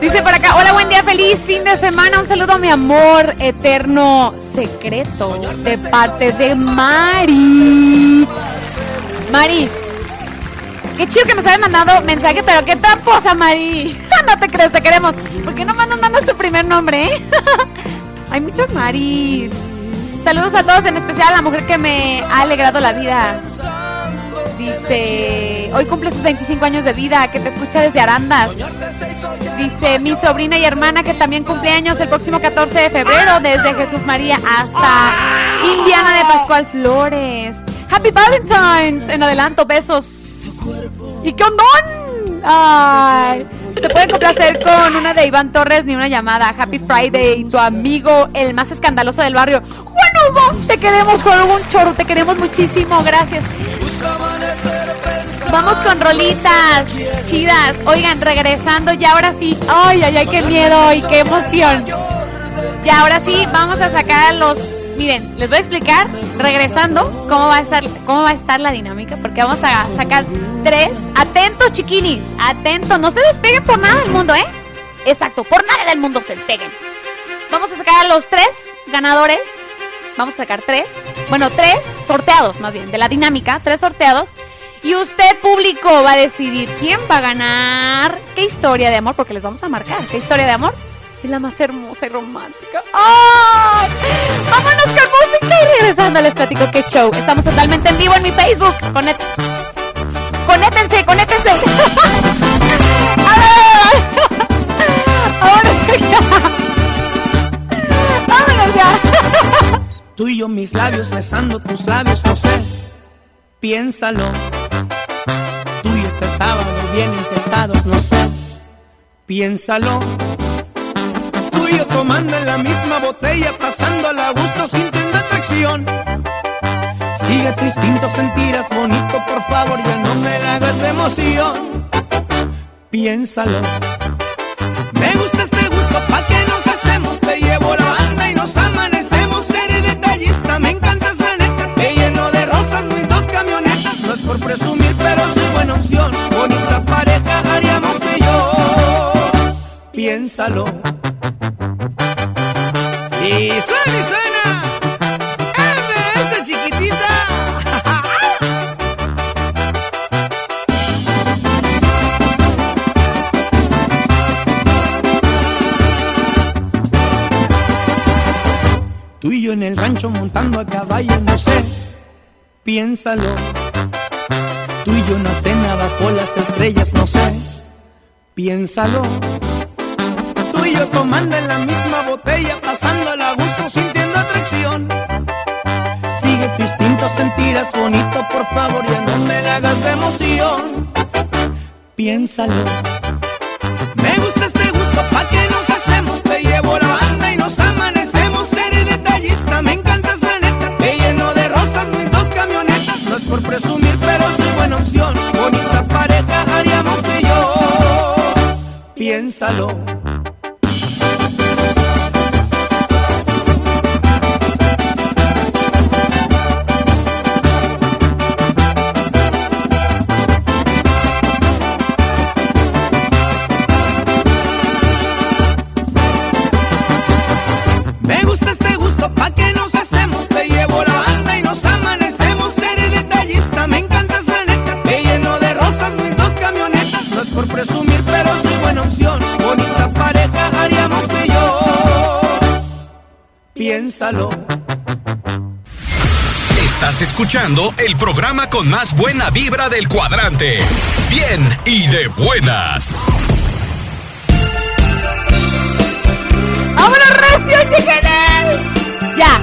Dice por acá, hola, buen día, feliz fin de semana. Un saludo a mi amor eterno secreto de parte de Mari. Mari, qué chido que nos hayas mandado mensaje, pero qué tramposa, Mari. no te crees, te queremos. ¿Por qué no mandas, mandas tu primer nombre, eh? Hay muchas Maris. Saludos a todos, en especial a la mujer que me ha alegrado la vida. Dice, hoy cumple sus 25 años de vida, que te escucha desde Arandas. Dice, mi sobrina y hermana que también cumple años el próximo 14 de febrero, desde Jesús María hasta Indiana de Pascual Flores. Happy Valentine's. En adelanto, besos. ¿Y qué ondón? Ay. Se puede complacer con una de Iván Torres ni una llamada. Happy Friday, tu amigo, el más escandaloso del barrio. Juan Hugo, te queremos, Juan Hugo, un chorro, te queremos muchísimo, gracias. Vamos con rolitas chidas. Oigan, regresando ya ahora sí. Ay, ay, ay, qué miedo y qué emoción. Ya ahora sí, vamos a sacar los. Miren, les voy a explicar regresando cómo va a estar, cómo va a estar la dinámica, porque vamos a sacar tres. Atentos, chiquinis, atentos, no se despeguen por nada del mundo, ¿eh? Exacto, por nada del mundo se despeguen. Vamos a sacar a los tres ganadores. Vamos a sacar tres. Bueno, tres sorteados, más bien, de la dinámica, tres sorteados. Y usted, público, va a decidir quién va a ganar. ¿Qué historia de amor? Porque les vamos a marcar. ¿Qué historia de amor? Es la más hermosa y romántica. ¡Ay! ¡Vámonos con música! Y regresando les platico qué show. Estamos totalmente en vivo en mi Facebook. Conet... Conétense, conétense. A ver, Vámonos ya. Vámonos ya. Tú y yo mis labios besando tus labios, no sé, piénsalo. Tú y este sábado bien infestados, no sé, piénsalo. Tomando en la misma botella, pasando a gusto, sintiendo atracción. Sigue tu instinto, sentirás bonito, por favor, ya no me la hagas de emoción. Piénsalo. Me gusta este gusto, pa' que nos hacemos, te llevo la banda y nos amanecemos. Eres detallista, me encantas la neta, te lleno de rosas mis dos camionetas. No es por presumir, pero soy buena opción. Bonita pareja haríamos y yo. Piénsalo. Y suena y suena. ¡MS chiquitita! Tú y yo en el rancho montando a caballo, no sé, piénsalo. Tú y yo en una cena bajo las estrellas, no sé, piénsalo. Y yo tomando en la misma botella, pasando a gusto, sintiendo atracción. Sigue tu instinto, sentirás bonito, por favor, ya no me la hagas de emoción. Piénsalo. Me gusta este gusto, pa' que nos hacemos, te llevo la banda y nos amanecemos. Eres detallista, me encantas la neta, te lleno de rosas mis dos camionetas. No es por presumir, pero soy buena opción. Bonita pareja haríamos tú y yo. Piénsalo. Estás escuchando el programa con más buena vibra del cuadrante. Bien y de buenas. ¡Vámonos, recio, chiquines! Ya,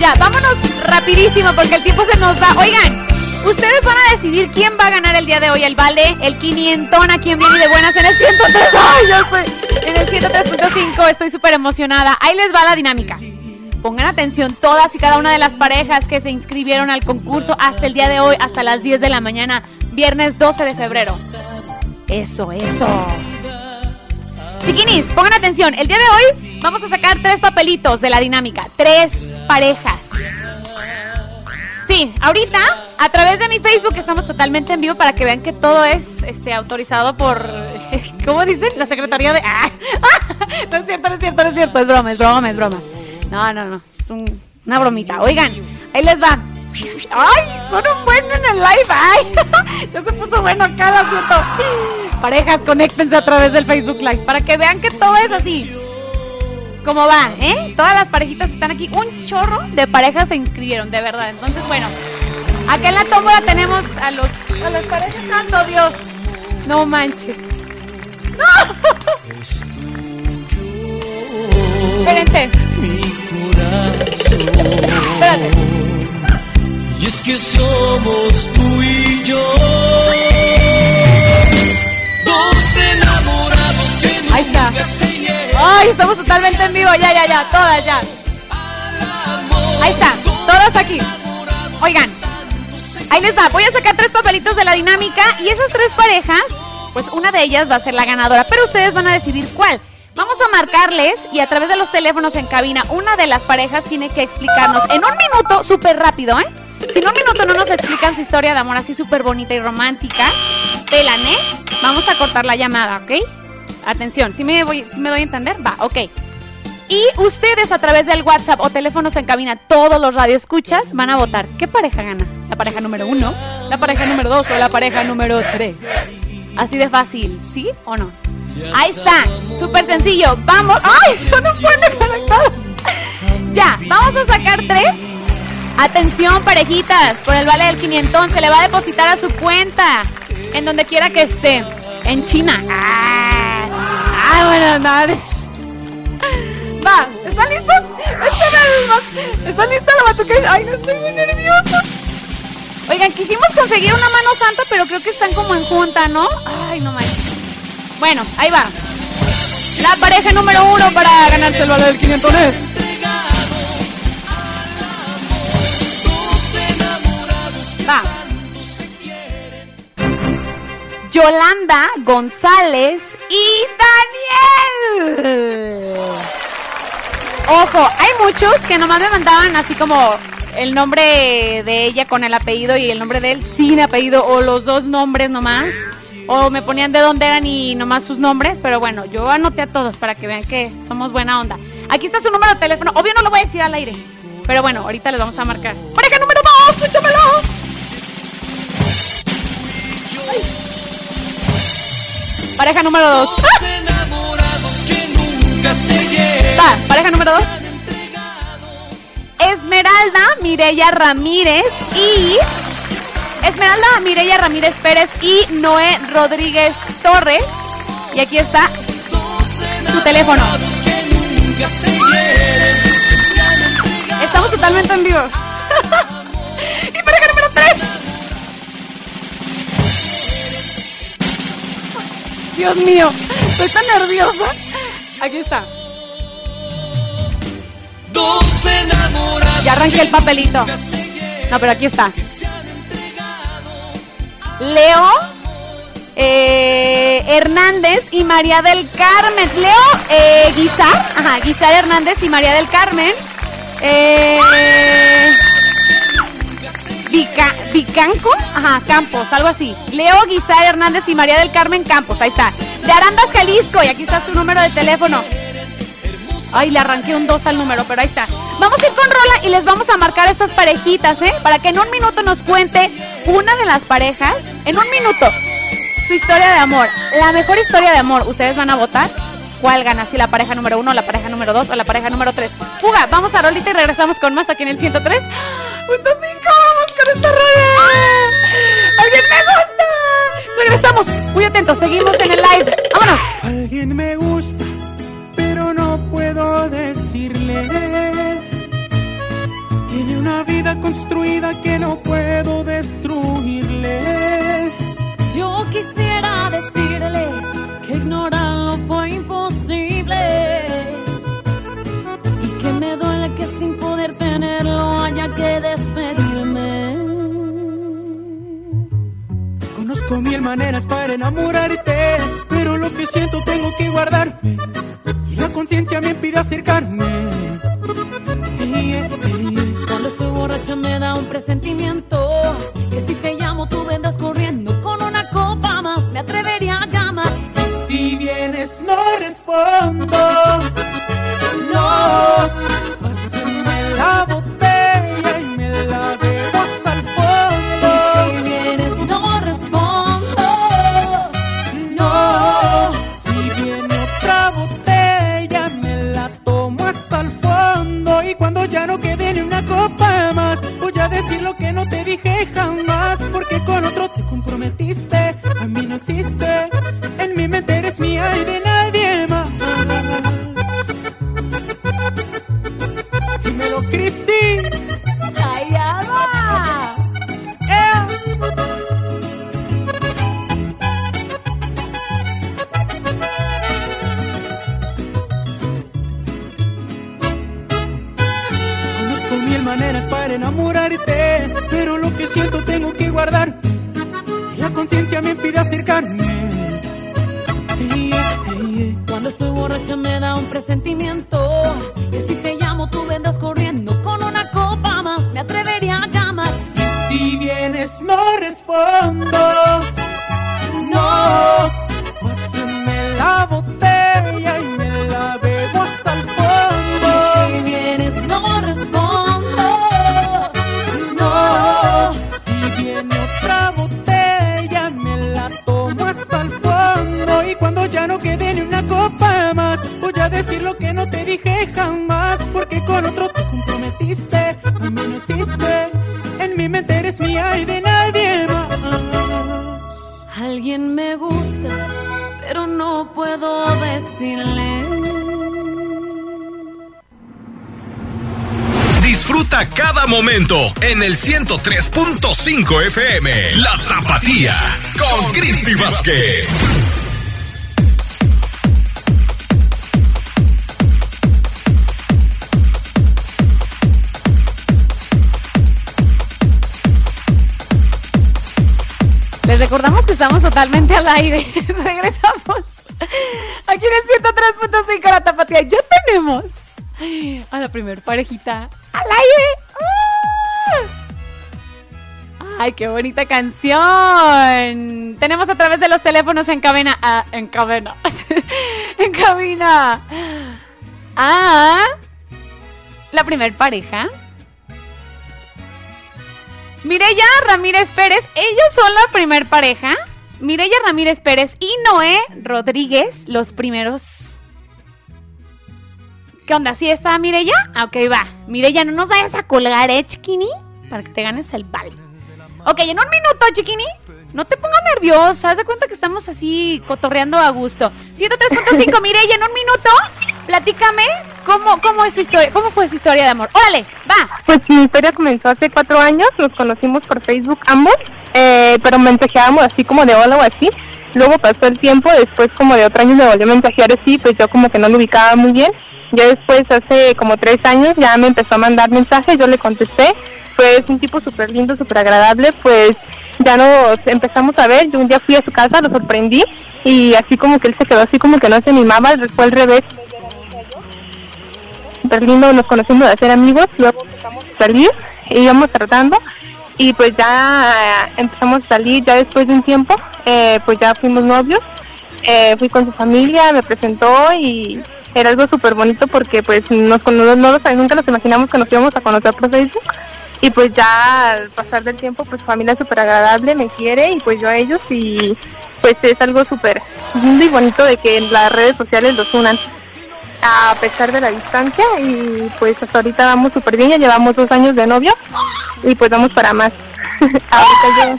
ya, vámonos rapidísimo porque el tiempo se nos va. Oigan, ustedes van a decidir quién va a ganar el día de hoy el vale, el 500 a quien viene de buenas en el 103. ¡Ay, yo soy! En el 103.5 estoy súper emocionada. Ahí les va la dinámica. Pongan atención todas y cada una de las parejas que se inscribieron al concurso hasta el día de hoy, hasta las 10 de la mañana, viernes 12 de febrero. Eso, eso. Chiquinis, pongan atención. El día de hoy vamos a sacar tres papelitos de la dinámica. Tres parejas. Sí, ahorita a través de mi Facebook estamos totalmente en vivo para que vean que todo es este autorizado por ¿cómo dicen? La Secretaría de ¡Ah! No es cierto, no es cierto, no es cierto, es broma, es broma, es broma. No, no, no, es un- una bromita. Oigan, ahí les va. ¡Ay! Son un buen en el live. ¡Ay! Ya se puso bueno el asunto. Parejas, conéctense a través del Facebook Live para que vean que todo es así. ¿Cómo va? ¿Eh? Todas las parejitas están aquí. Un chorro de parejas se inscribieron, de verdad. Entonces, bueno, acá en la tómbola tenemos a los a las parejas. ¡Santo Dios! No manches. ¡No! Espérense. Espérate. Y es que somos tú y yo. Dos enamorados que Ahí está. nunca se llegan. Ay, estamos totalmente en vivo. Ya, ya, ya. Todas ya. Ahí está. Todas aquí. Oigan. Ahí les va. Voy a sacar tres papelitos de la dinámica y esas tres parejas, pues una de ellas va a ser la ganadora, pero ustedes van a decidir cuál. Vamos a marcarles y a través de los teléfonos en cabina, una de las parejas tiene que explicarnos en un minuto, súper rápido, ¿eh? Si en un minuto no nos explican su historia de amor así súper bonita y romántica, pelan, ¿eh? Vamos a cortar la llamada, ¿ok? Atención, si me, voy, ¿sí me doy a entender? Va, ok. Y ustedes a través del WhatsApp o teléfonos en cabina, todos los radioescuchas, van a votar. ¿Qué pareja gana? ¿La pareja número uno? ¿La pareja número dos o la pareja número tres? Así de fácil, ¿sí o no? Ahí está, súper sencillo. Vamos. ¡Ay! Son un buen de conectados. Ya, vamos a sacar tres. Atención, parejitas, por el vale del 500 se le va a depositar a su cuenta, en donde quiera que esté, en China. Ah, ah, bueno, de- Va, ¿están listos? Échame ¿Están listos la batuquera? Ay, no estoy muy nerviosa. Oigan, quisimos conseguir una mano santa, pero creo que están como en junta, ¿no? Ay, no manches. Bueno, ahí va. La pareja número uno para ganarse el valor del 500 Va. Yolanda González y Daniel. Ojo, hay muchos que nomás me mandaban así como el nombre de ella con el apellido y el nombre de él sin apellido o los dos nombres nomás. O me ponían de dónde eran y nomás sus nombres, pero bueno, yo anoté a todos para que vean que somos buena onda. Aquí está su número de teléfono. Obvio no lo voy a decir al aire. Pero bueno, ahorita les vamos a marcar. Pareja número dos, échamelo. Pareja número dos. Va, pareja número dos. Esmeralda Mireya Ramírez y Esmeralda Mireya Ramírez Pérez y Noé Rodríguez Torres. Y aquí está su teléfono. Estamos totalmente en vivo. y pareja número 3. Dios mío, estoy tan nerviosa. Aquí está. Ya arranqué el papelito. No, pero aquí está. Leo eh, Hernández y María del Carmen. Leo eh, Guizar, ajá, Guizar Hernández y María del Carmen. Eh, Vica- Vicanco, ajá, Campos, algo así. Leo Guizar Hernández y María del Carmen Campos, ahí está. De Arandas, Jalisco, y aquí está su número de teléfono. Ay, le arranqué un 2 al número, pero ahí está. Vamos a ir con Rola y les vamos a marcar estas parejitas, ¿eh? Para que en un minuto nos cuente una de las parejas, en un minuto, su historia de amor. La mejor historia de amor. ¿Ustedes van a votar? ¿Cuál gana? Si la pareja número uno, la pareja número dos o la pareja número tres. Fuga, vamos a Rolita y regresamos con más aquí en el 103. Punto cinco, vamos con esta rola. ¡Alguien me gusta! Regresamos. Muy atentos, seguimos en el live. ¡Vámonos! Alguien me gusta, pero no puedo decirle. Tiene una vida construida que no puedo destruirle. Yo quisiera decirle que ignorarlo fue imposible y que me duele que sin poder tenerlo haya que despedirme. Conozco mil maneras para enamorarte, pero lo que siento tengo que guardarme. Y la conciencia me impide acercarme. Cuando estoy borracha me da un presentimiento que si te llamo tú vendrás corriendo con una copa más me atrevería a llamar. Si vienes no respondo. No, en el 103.5 FM. La Tapatía con Cristi Vázquez. Les recordamos que estamos totalmente al aire. Regresamos. Aquí en el 103.5 La Tapatía. Ya tenemos a la primer parejita al aire. Ay, qué bonita canción. Tenemos a través de los teléfonos en cabina. ah, en cabina. en cabina. A la primer pareja. Mireya Ramírez Pérez, ellos son la primer pareja. Mireya Ramírez Pérez y Noé Rodríguez, los primeros. ¿Qué onda? ¿Sí está Mireya? Ah, ok, va. Mireya, no nos vayas a colgar, ¿eh, chiquini? Para que te ganes el vale. Ok, en un minuto, chiquini. No te pongas nerviosa. Haz de cuenta que estamos así cotorreando a gusto. 103.5, Mireya, en un minuto. Platícame cómo, cómo es su historia, cómo fue su historia de amor. Órale, va. Pues mi historia comenzó hace cuatro años, nos conocimos por Facebook ambos, eh, pero mensajeábamos así como de hola o así. Luego pasó el tiempo, después como de otro año me volvió a mensajear así, pues yo como que no lo ubicaba muy bien. Ya después, hace como tres años, ya me empezó a mandar mensajes, yo le contesté. Pues un tipo súper lindo, súper agradable, pues ya nos empezamos a ver. Yo un día fui a su casa, lo sorprendí y así como que él se quedó así como que no se animaba, fue al revés. Súper lindo, nos conocimos de ser amigos, luego empezamos a salir, íbamos tratando y pues ya eh, empezamos a salir, ya después de un tiempo, eh, pues ya fuimos novios. Eh, fui con su familia, me presentó y era algo súper bonito porque pues nos, no, no nunca nos imaginamos que nos íbamos a conocer por Facebook y pues ya al pasar del tiempo pues familia súper agradable, me quiere y pues yo a ellos y pues es algo súper lindo y bonito de que las redes sociales los unan a pesar de la distancia y pues hasta ahorita vamos súper bien, ya llevamos dos años de novio y pues vamos para más. ahorita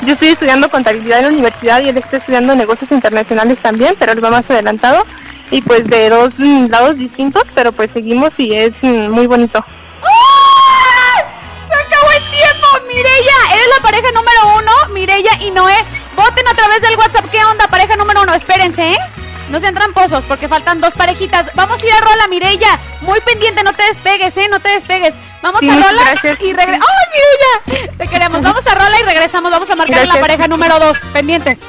yo, yo estoy estudiando contabilidad en la universidad y él está estudiando negocios internacionales también, pero él va más adelantado y pues de dos lados distintos, pero pues seguimos y es muy bonito. Mireya, eres la pareja número uno. Mireya y Noé, voten a través del WhatsApp. ¿Qué onda, pareja número uno? Espérense, ¿eh? No sean tramposos porque faltan dos parejitas. Vamos a ir a Rola, Mireya. Muy pendiente, no te despegues, ¿eh? No te despegues. Vamos Sí, a Rola gracias. y regresamos. ¡Ay, Mireya! Te queremos. Vamos a Rola y regresamos. Vamos a marcar a la Gracias. pareja número dos. Pendientes.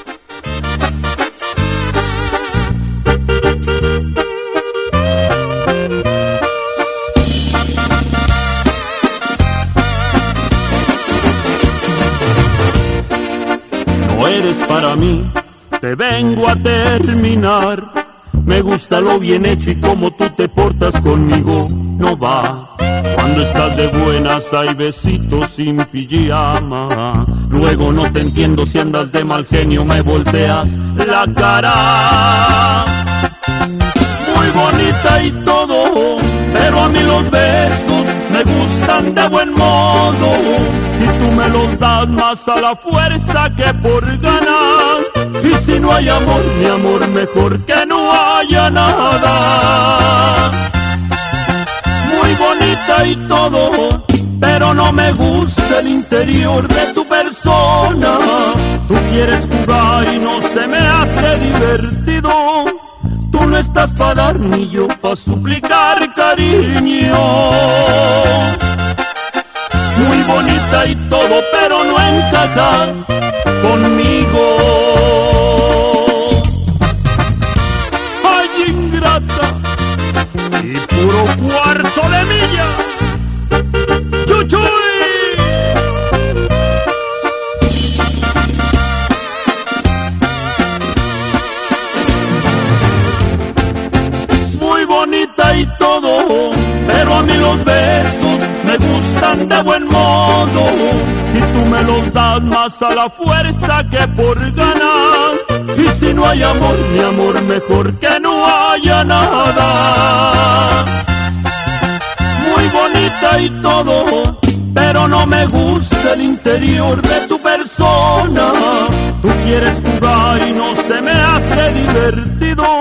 Mí, te vengo a terminar. Me gusta lo bien hecho y como tú te portas conmigo, no va. Cuando estás de buenas hay besitos sin pijama. Luego no te entiendo si andas de mal genio, me volteas la cara. Muy bonita y todo, pero a mí los besos me gustan de buen modo. Me los das más a la fuerza que por ganas. Y si no hay amor, mi amor, mejor que no haya nada. Muy bonita y todo, pero no me gusta el interior de tu persona. Tú quieres jugar y no se me hace divertido. Tú no estás para dar ni yo para suplicar cariño. Muy bonita y todo, pero no encajas conmigo. Ay, ingrata y puro cuarto de milla. Los besos me gustan de buen modo. Y tú me los das más a la fuerza que por ganas. Y si no hay amor, mi amor, mejor que no haya nada. Muy bonita y todo, pero no me gusta el interior de tu persona. Tú quieres jugar y no se me hace divertido.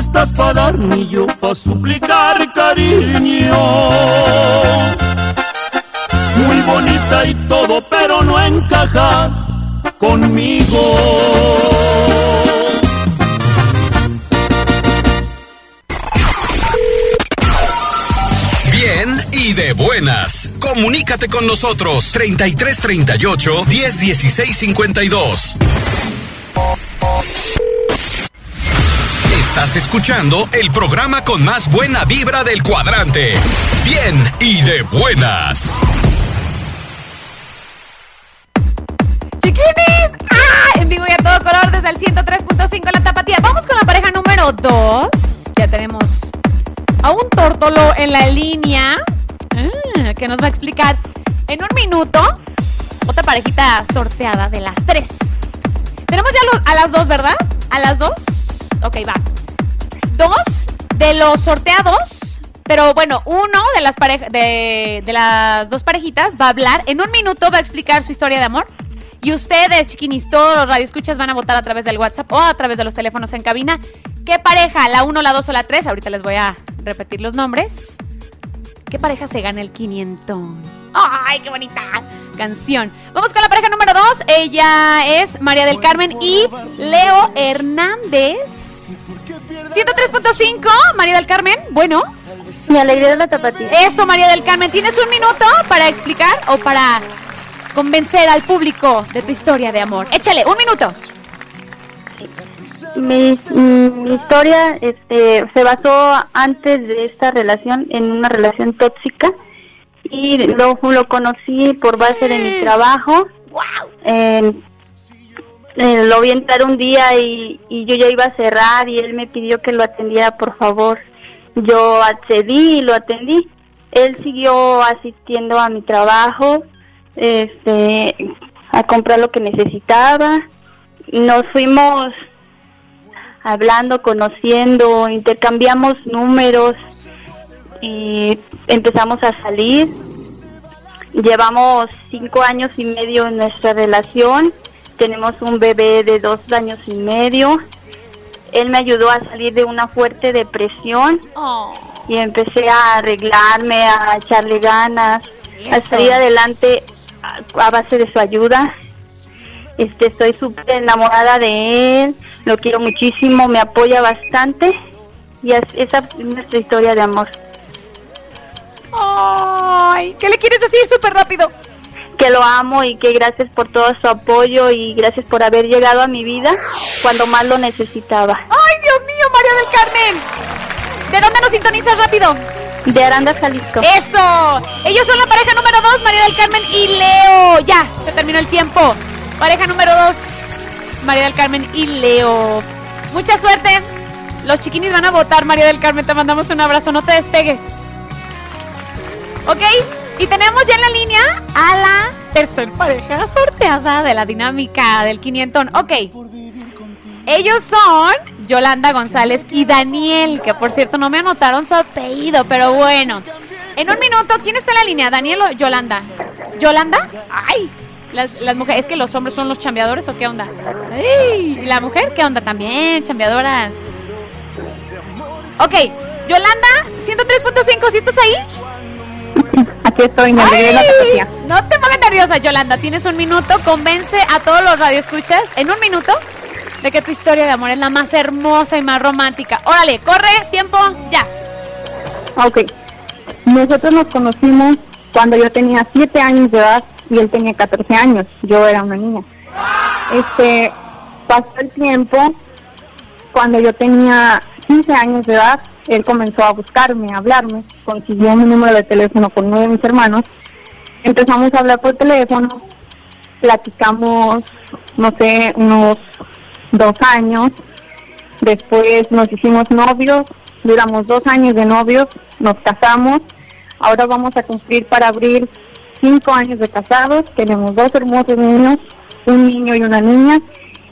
Estás para dar ni yo para suplicar cariño. Muy bonita y todo, pero no encajas conmigo. Bien y de buenas. Comunícate con nosotros 33 38 Estás escuchando el programa con más buena vibra del cuadrante. Bien y de buenas. ¡Chiquinis! ¡Ah! En vivo y a todo color desde el 103.5 en la tapatía. Vamos con la pareja número 2. Ya tenemos a un tórtolo en la línea ah, que nos va a explicar en un minuto otra parejita sorteada de las tres. Tenemos ya a las dos, ¿verdad? ¿A las dos? Ok, va. Dos de los sorteados, pero bueno, uno de las, pareja, de, de las dos parejitas va a hablar. En un minuto va a explicar su historia de amor. Y ustedes, chiquinis, todos los radioescuchas van a votar a través del WhatsApp o a través de los teléfonos en cabina. ¿Qué pareja? ¿La 1, la 2 o la 3? Ahorita les voy a repetir los nombres. ¿Qué pareja se gana el 500? ¡Ay, qué bonita canción! Vamos con la pareja número 2. Ella es María del Carmen y Leo Hernández. 103.5, María del Carmen. Bueno. Mi alegría de la tapatía. Eso, María del Carmen. ¿Tienes un minuto para explicar o para convencer al público de tu historia de amor? Échale, un minuto. Mi, mm, mi historia este, se basó antes de esta relación en una relación tóxica y lo, lo conocí por base de mi trabajo. Eh, eh, lo vi entrar un día y, y yo ya iba a cerrar y él me pidió que lo atendiera por favor. Yo accedí y lo atendí. Él siguió asistiendo a mi trabajo, este, a comprar lo que necesitaba. Nos fuimos hablando, conociendo, intercambiamos números y empezamos a salir. Llevamos cinco años y medio en nuestra relación. Tenemos un bebé de dos años y medio. Él me ayudó a salir de una fuerte depresión y empecé a arreglarme, a echarle ganas, a salir adelante a, a base de su ayuda. Este, estoy súper enamorada de él, lo quiero muchísimo, me apoya bastante y es- esa es nuestra historia de amor. Ay, ¿qué le quieres decir súper rápido? Que lo amo y que gracias por todo su apoyo y gracias por haber llegado a mi vida cuando más lo necesitaba. ¡Ay, Dios mío, María del Carmen! ¿De dónde nos sintonizas rápido? De Aranda, Jalisco. ¡Eso! Ellos son la pareja número 2, María del Carmen y Leo. Ya, se terminó el tiempo. Pareja número 2, María del Carmen y Leo. Mucha suerte. Los chiquinis van a votar, María del Carmen. Te mandamos un abrazo. No te despegues. ¿Ok? Y tenemos ya en la línea a la tercer pareja sorteada de la dinámica del 500. Ok. Ellos son Yolanda González y Daniel, que por cierto no me anotaron su apellido, pero bueno. En un minuto, ¿quién está en la línea? ¿Daniel o Yolanda? ¿Yolanda? ¡Ay! Las, mujeres, ¿es que los hombres son los chambeadores o qué onda? ¡Ay! ¿Y la mujer qué onda? También, chambeadoras. Ok, Yolanda, 103.5, ¿sí estás ahí? Aquí estoy, me la. No te pongas nerviosa, Yolanda. Tienes un minuto. Convence a todos los radioescuchas en un minuto de que tu historia de amor es la más hermosa y más romántica. Órale, corre, tiempo, ya. Ok. Nosotros nos conocimos cuando yo tenía 7 años de edad y él tenía 14 años. Yo era una niña. Este, pasó el tiempo. Cuando yo tenía 15 años de edad, él comenzó a buscarme, a hablarme. Consiguió mi número de teléfono con uno de mis hermanos. Empezamos a hablar por teléfono. Platicamos, no sé, unos dos años. Después nos hicimos novios, duramos dos años de novios, nos casamos. Ahora vamos a cumplir para abril cinco años de casados. Tenemos dos hermosos niños, un niño y una niña,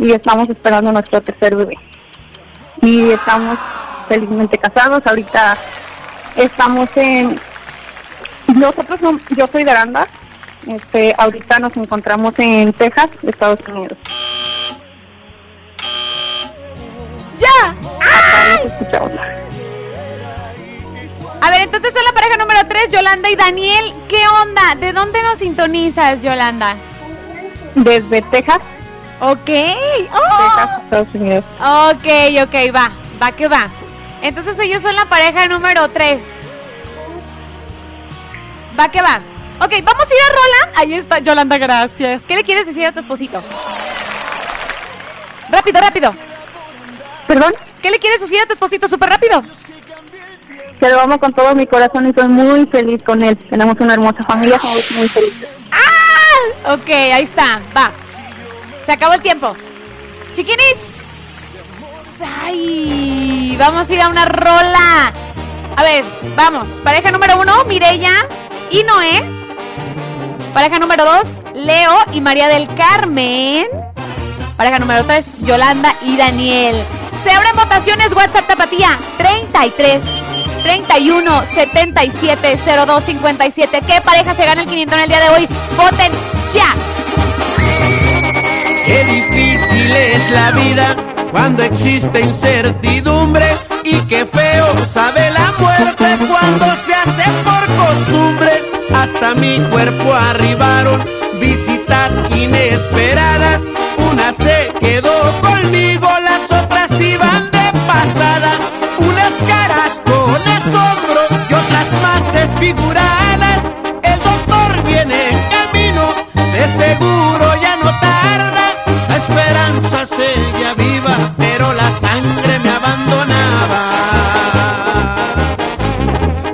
y estamos esperando nuestro tercer bebé. Y estamos felizmente casados. Ahorita estamos en. Nosotros, no- yo soy de Aranda. Este, ahorita nos encontramos en Texas, Estados Unidos. ¡Ya! Acá nos escuchamos. A ver, entonces son la pareja número 3, Yolanda y Daniel. ¿Qué onda? ¿De dónde nos sintonizas, Yolanda? Desde Texas. Ok. Texas, Estados Unidos. Ok, ok, va, va que va. Entonces ellos son la pareja número 3. Va que va. Ok, vamos a ir a Rola. Ahí está, Yolanda, gracias. ¿Qué le quieres decir a tu esposito? Rápido, rápido. ¿Perdón? ¿Qué le quieres decir a tu esposito? Súper rápido. Que lo amo con todo mi corazón y soy muy feliz con él. Tenemos una hermosa familia, somos muy felices. ¡Ah! Ok, ahí está. Va. Se acabó el tiempo. Chiquinis. Ay, vamos a ir a una rola. A ver, vamos. Pareja número uno, Mireya y Noé. Pareja número dos, Leo y María del Carmen. Pareja número tres, Yolanda y Daniel. Se abren votaciones WhatsApp Tapatía 33 31 77 02 57. ¿Qué pareja se gana el 500 en el día de hoy? Voten ya. Qué difícil es la vida cuando existe incertidumbre y qué feo sabe la muerte cuando se hace por costumbre. Hasta mi cuerpo arribaron visitas inesperadas. Una se quedó conmigo, las otras iban de pasada. Unas caras con asombro y otras más desfiguradas. El doctor viene en camino, de seguro seguía viva, pero la sangre me abandonaba.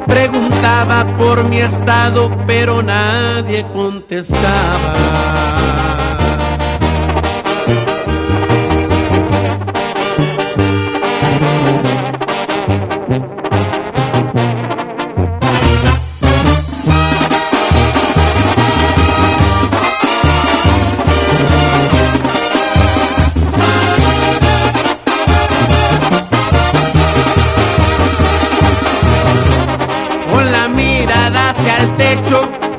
Preguntaba por mi estado, pero nadie contestaba.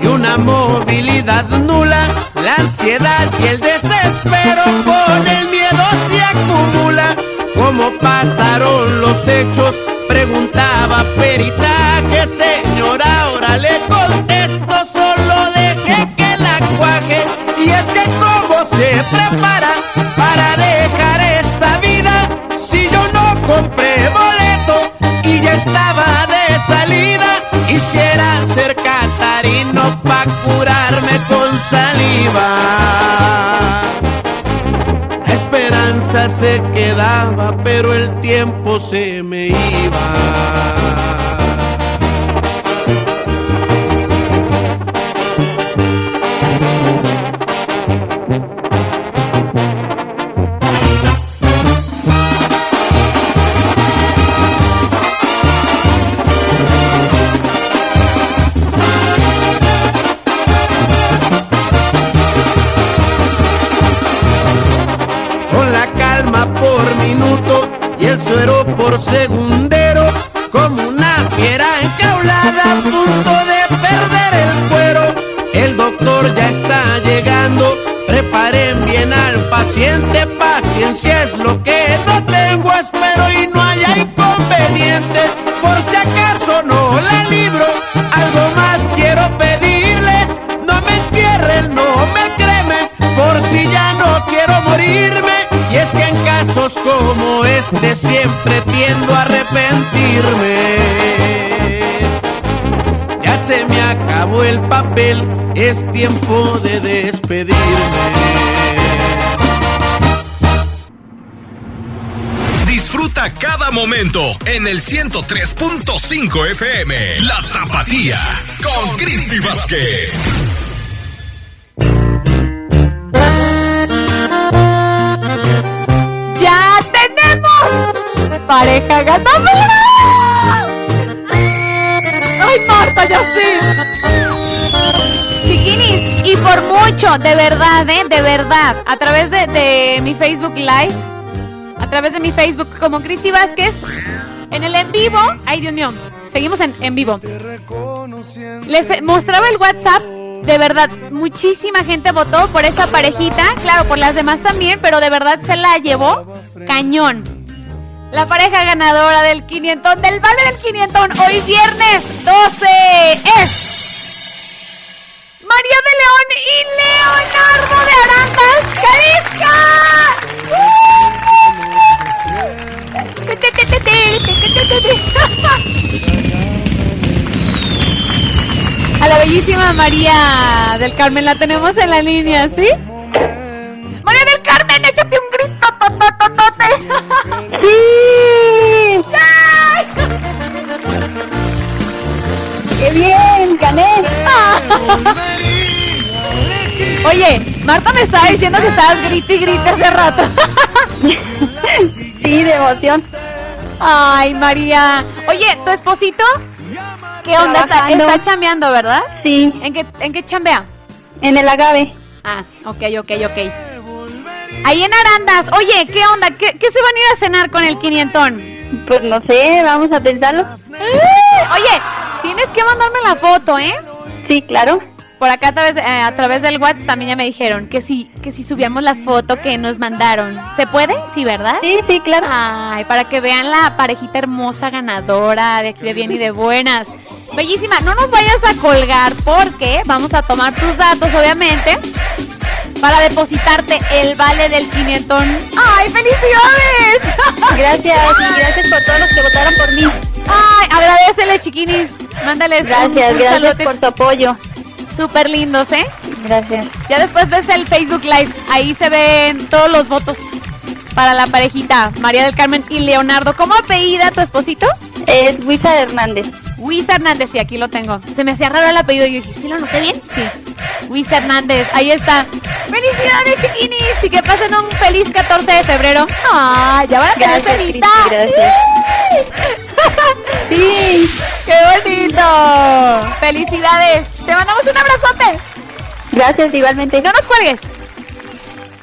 Y una movilidad nula, la ansiedad y el desespero con el miedo se acumula. ¿Cómo pasaron los hechos? Preguntaba peritaje, saliva. La esperanza se quedaba, pero el tiempo se me iba. Este siempre tiendo a arrepentirme. Ya se me acabó el papel, es tiempo de despedirme. Disfruta cada momento en el 103.5 FM. La Tapatía con Cristi Vázquez. ¡Pareja ganadora! ¡Ay, Marta, ya sé! Chiquinis, y por mucho, de verdad, ¿eh? De verdad, a través de, de mi Facebook Live, a través de mi Facebook como Cristi Vázquez, en el en vivo, ay Dios seguimos en, en vivo. Les mostraba el WhatsApp, de verdad, muchísima gente votó por esa parejita, claro, por las demás también, pero de verdad se la llevó cañón. La pareja ganadora del 500, del vale del 500, hoy viernes 12 es María de León y Leonardo de Arandas, Jalisca. A la bellísima María del Carmen, la tenemos en la línea, ¿sí? Marta me estaba diciendo que estabas grite y grite hace rato. sí, de emoción. Ay, María. Oye, ¿tu esposito? ¿Qué onda? Está, está chambeando, ¿verdad? Sí. ¿En qué, ¿En qué chambea? En el agave. Ah, ok, ok, ok. Ahí en Arandas. Oye, ¿qué onda? ¿Qué, qué se van a ir a cenar con el quinientón? Pues no sé, vamos a pensarlo. Oye, tienes que mandarme la foto, ¿eh? Sí, claro. Por acá a través, eh, a través del WhatsApp también ya me dijeron que si, que si subíamos la foto que nos mandaron. ¿Se puede? Sí, ¿verdad? Sí, sí, claro. Ay, para que vean la parejita hermosa ganadora de aquí de bien y de buenas. Bellísima, no nos vayas a colgar porque vamos a tomar tus datos, obviamente, para depositarte el vale del quinientón. ¡Ay, felicidades! Gracias, y gracias por todos los que votaron por mí. Ay, agradecele, chiquinis. Mándales Gracias, un gracias por tu apoyo. Súper lindos, ¿eh? Gracias. Ya después ves el Facebook Live. Ahí se ven todos los votos para la parejita María del Carmen y Leonardo. ¿Cómo apellida tu esposito? Es Luisa Hernández. Luis Hernández, sí, aquí lo tengo. Se me hacía raro el apellido. y Yo dije, ¿sí lo noté bien? Sí. Luis Hernández, ahí está. ¡Felicidades, chiquinis! Y que pasen un feliz 14 de febrero. ¡Ay, ya van a tener cenita! Gracias. ¡Sí! ¡Qué bonito! ¡Felicidades! ¡Te mandamos un abrazote! Gracias, igualmente. ¡No nos cuelgues!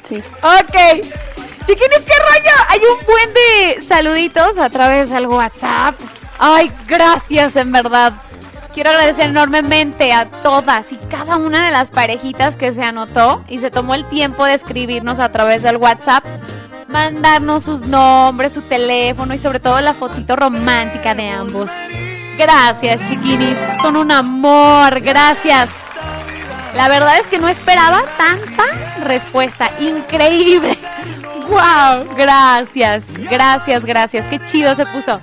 Sí. Ok. Chiquines, ¿qué rollo? Hay un buen de saluditos a través del WhatsApp. Ay, gracias, en verdad. Quiero agradecer enormemente a todas y cada una de las parejitas que se anotó y se tomó el tiempo de escribirnos a través del WhatsApp, mandarnos sus nombres, su teléfono y sobre todo la fotito romántica de ambos. Gracias, chiquinis. Son un amor. Gracias. La verdad es que no esperaba tanta respuesta. Increíble. ¡Wow! Gracias, gracias, gracias. Qué chido se puso.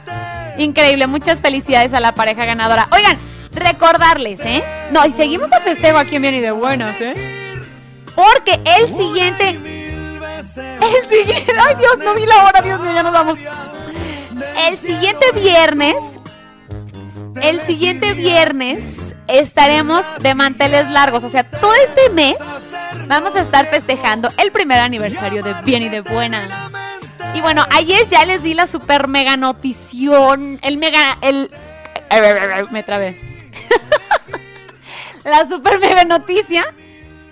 Increíble. Muchas felicidades a la pareja ganadora. Oigan, recordarles, ¿eh? No, y seguimos a festejo aquí en Bien y de Buenas, ¿eh? Porque el siguiente. El siguiente. Ay, Dios, no vi la hora, Dios mío, ya nos vamos. El siguiente viernes el siguiente viernes estaremos de manteles largos, o sea, todo este mes vamos a estar festejando el primer aniversario de Bien y de Buenas. Y bueno, ayer ya les di la super mega notición, el mega, el... Me trabé. la super mega noticia.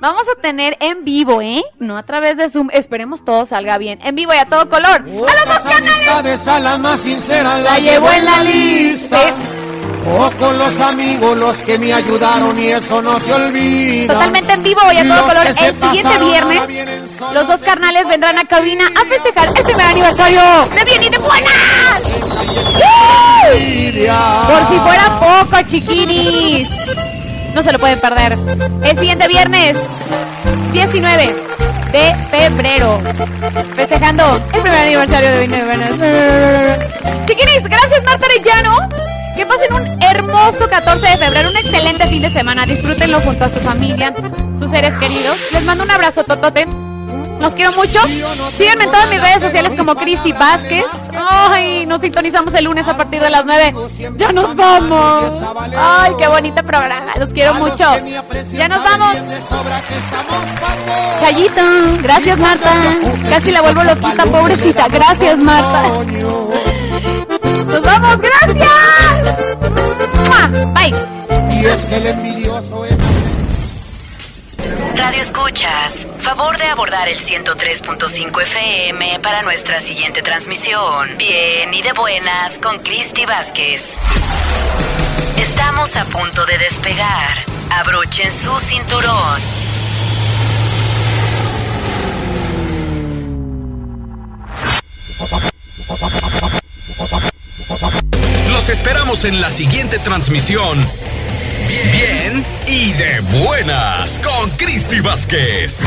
Vamos a tener en vivo, ¿eh? No a través de Zoom. Esperemos todo salga bien. En vivo y a todo color. ¡A los dos canales! a la más sincera La llevo en la lista. Con los amigos los que me ayudaron y eso no se olvida. Totalmente en vivo y a todo color. El siguiente viernes, los dos carnales vendrán a cabina a festejar el primer aniversario de Bien y de Buenas. Por si fuera poco, chiquinis. No se lo pueden perder. El siguiente viernes, 19 de febrero. Festejando el primer aniversario de Bien y de Buenas. Chiquinis, gracias Marta Arellano. Que pasen un hermoso 14 de febrero, un excelente fin de semana. Disfrútenlo junto a su familia, sus seres queridos. Les mando un abrazo totote. Los quiero mucho. Síganme en todas mis redes sociales como Cristi Vázquez. Ay, nos sintonizamos el lunes a partir de las 9. Ya nos vamos. Ay, qué bonito programa. Los quiero mucho. Ya nos vamos. Chayito. Gracias, Marta. Casi la vuelvo loquita, pobrecita. Gracias, Marta. Nos vamos. Gracias. Bye. Y es que el envidioso es... Radio Escuchas, favor de abordar el 103.5 FM para nuestra siguiente transmisión. Bien y de buenas con Cristi Vázquez. Estamos a punto de despegar. Abrochen su cinturón. Esperamos en la siguiente transmisión. Bien y de buenas con Cristi Vázquez.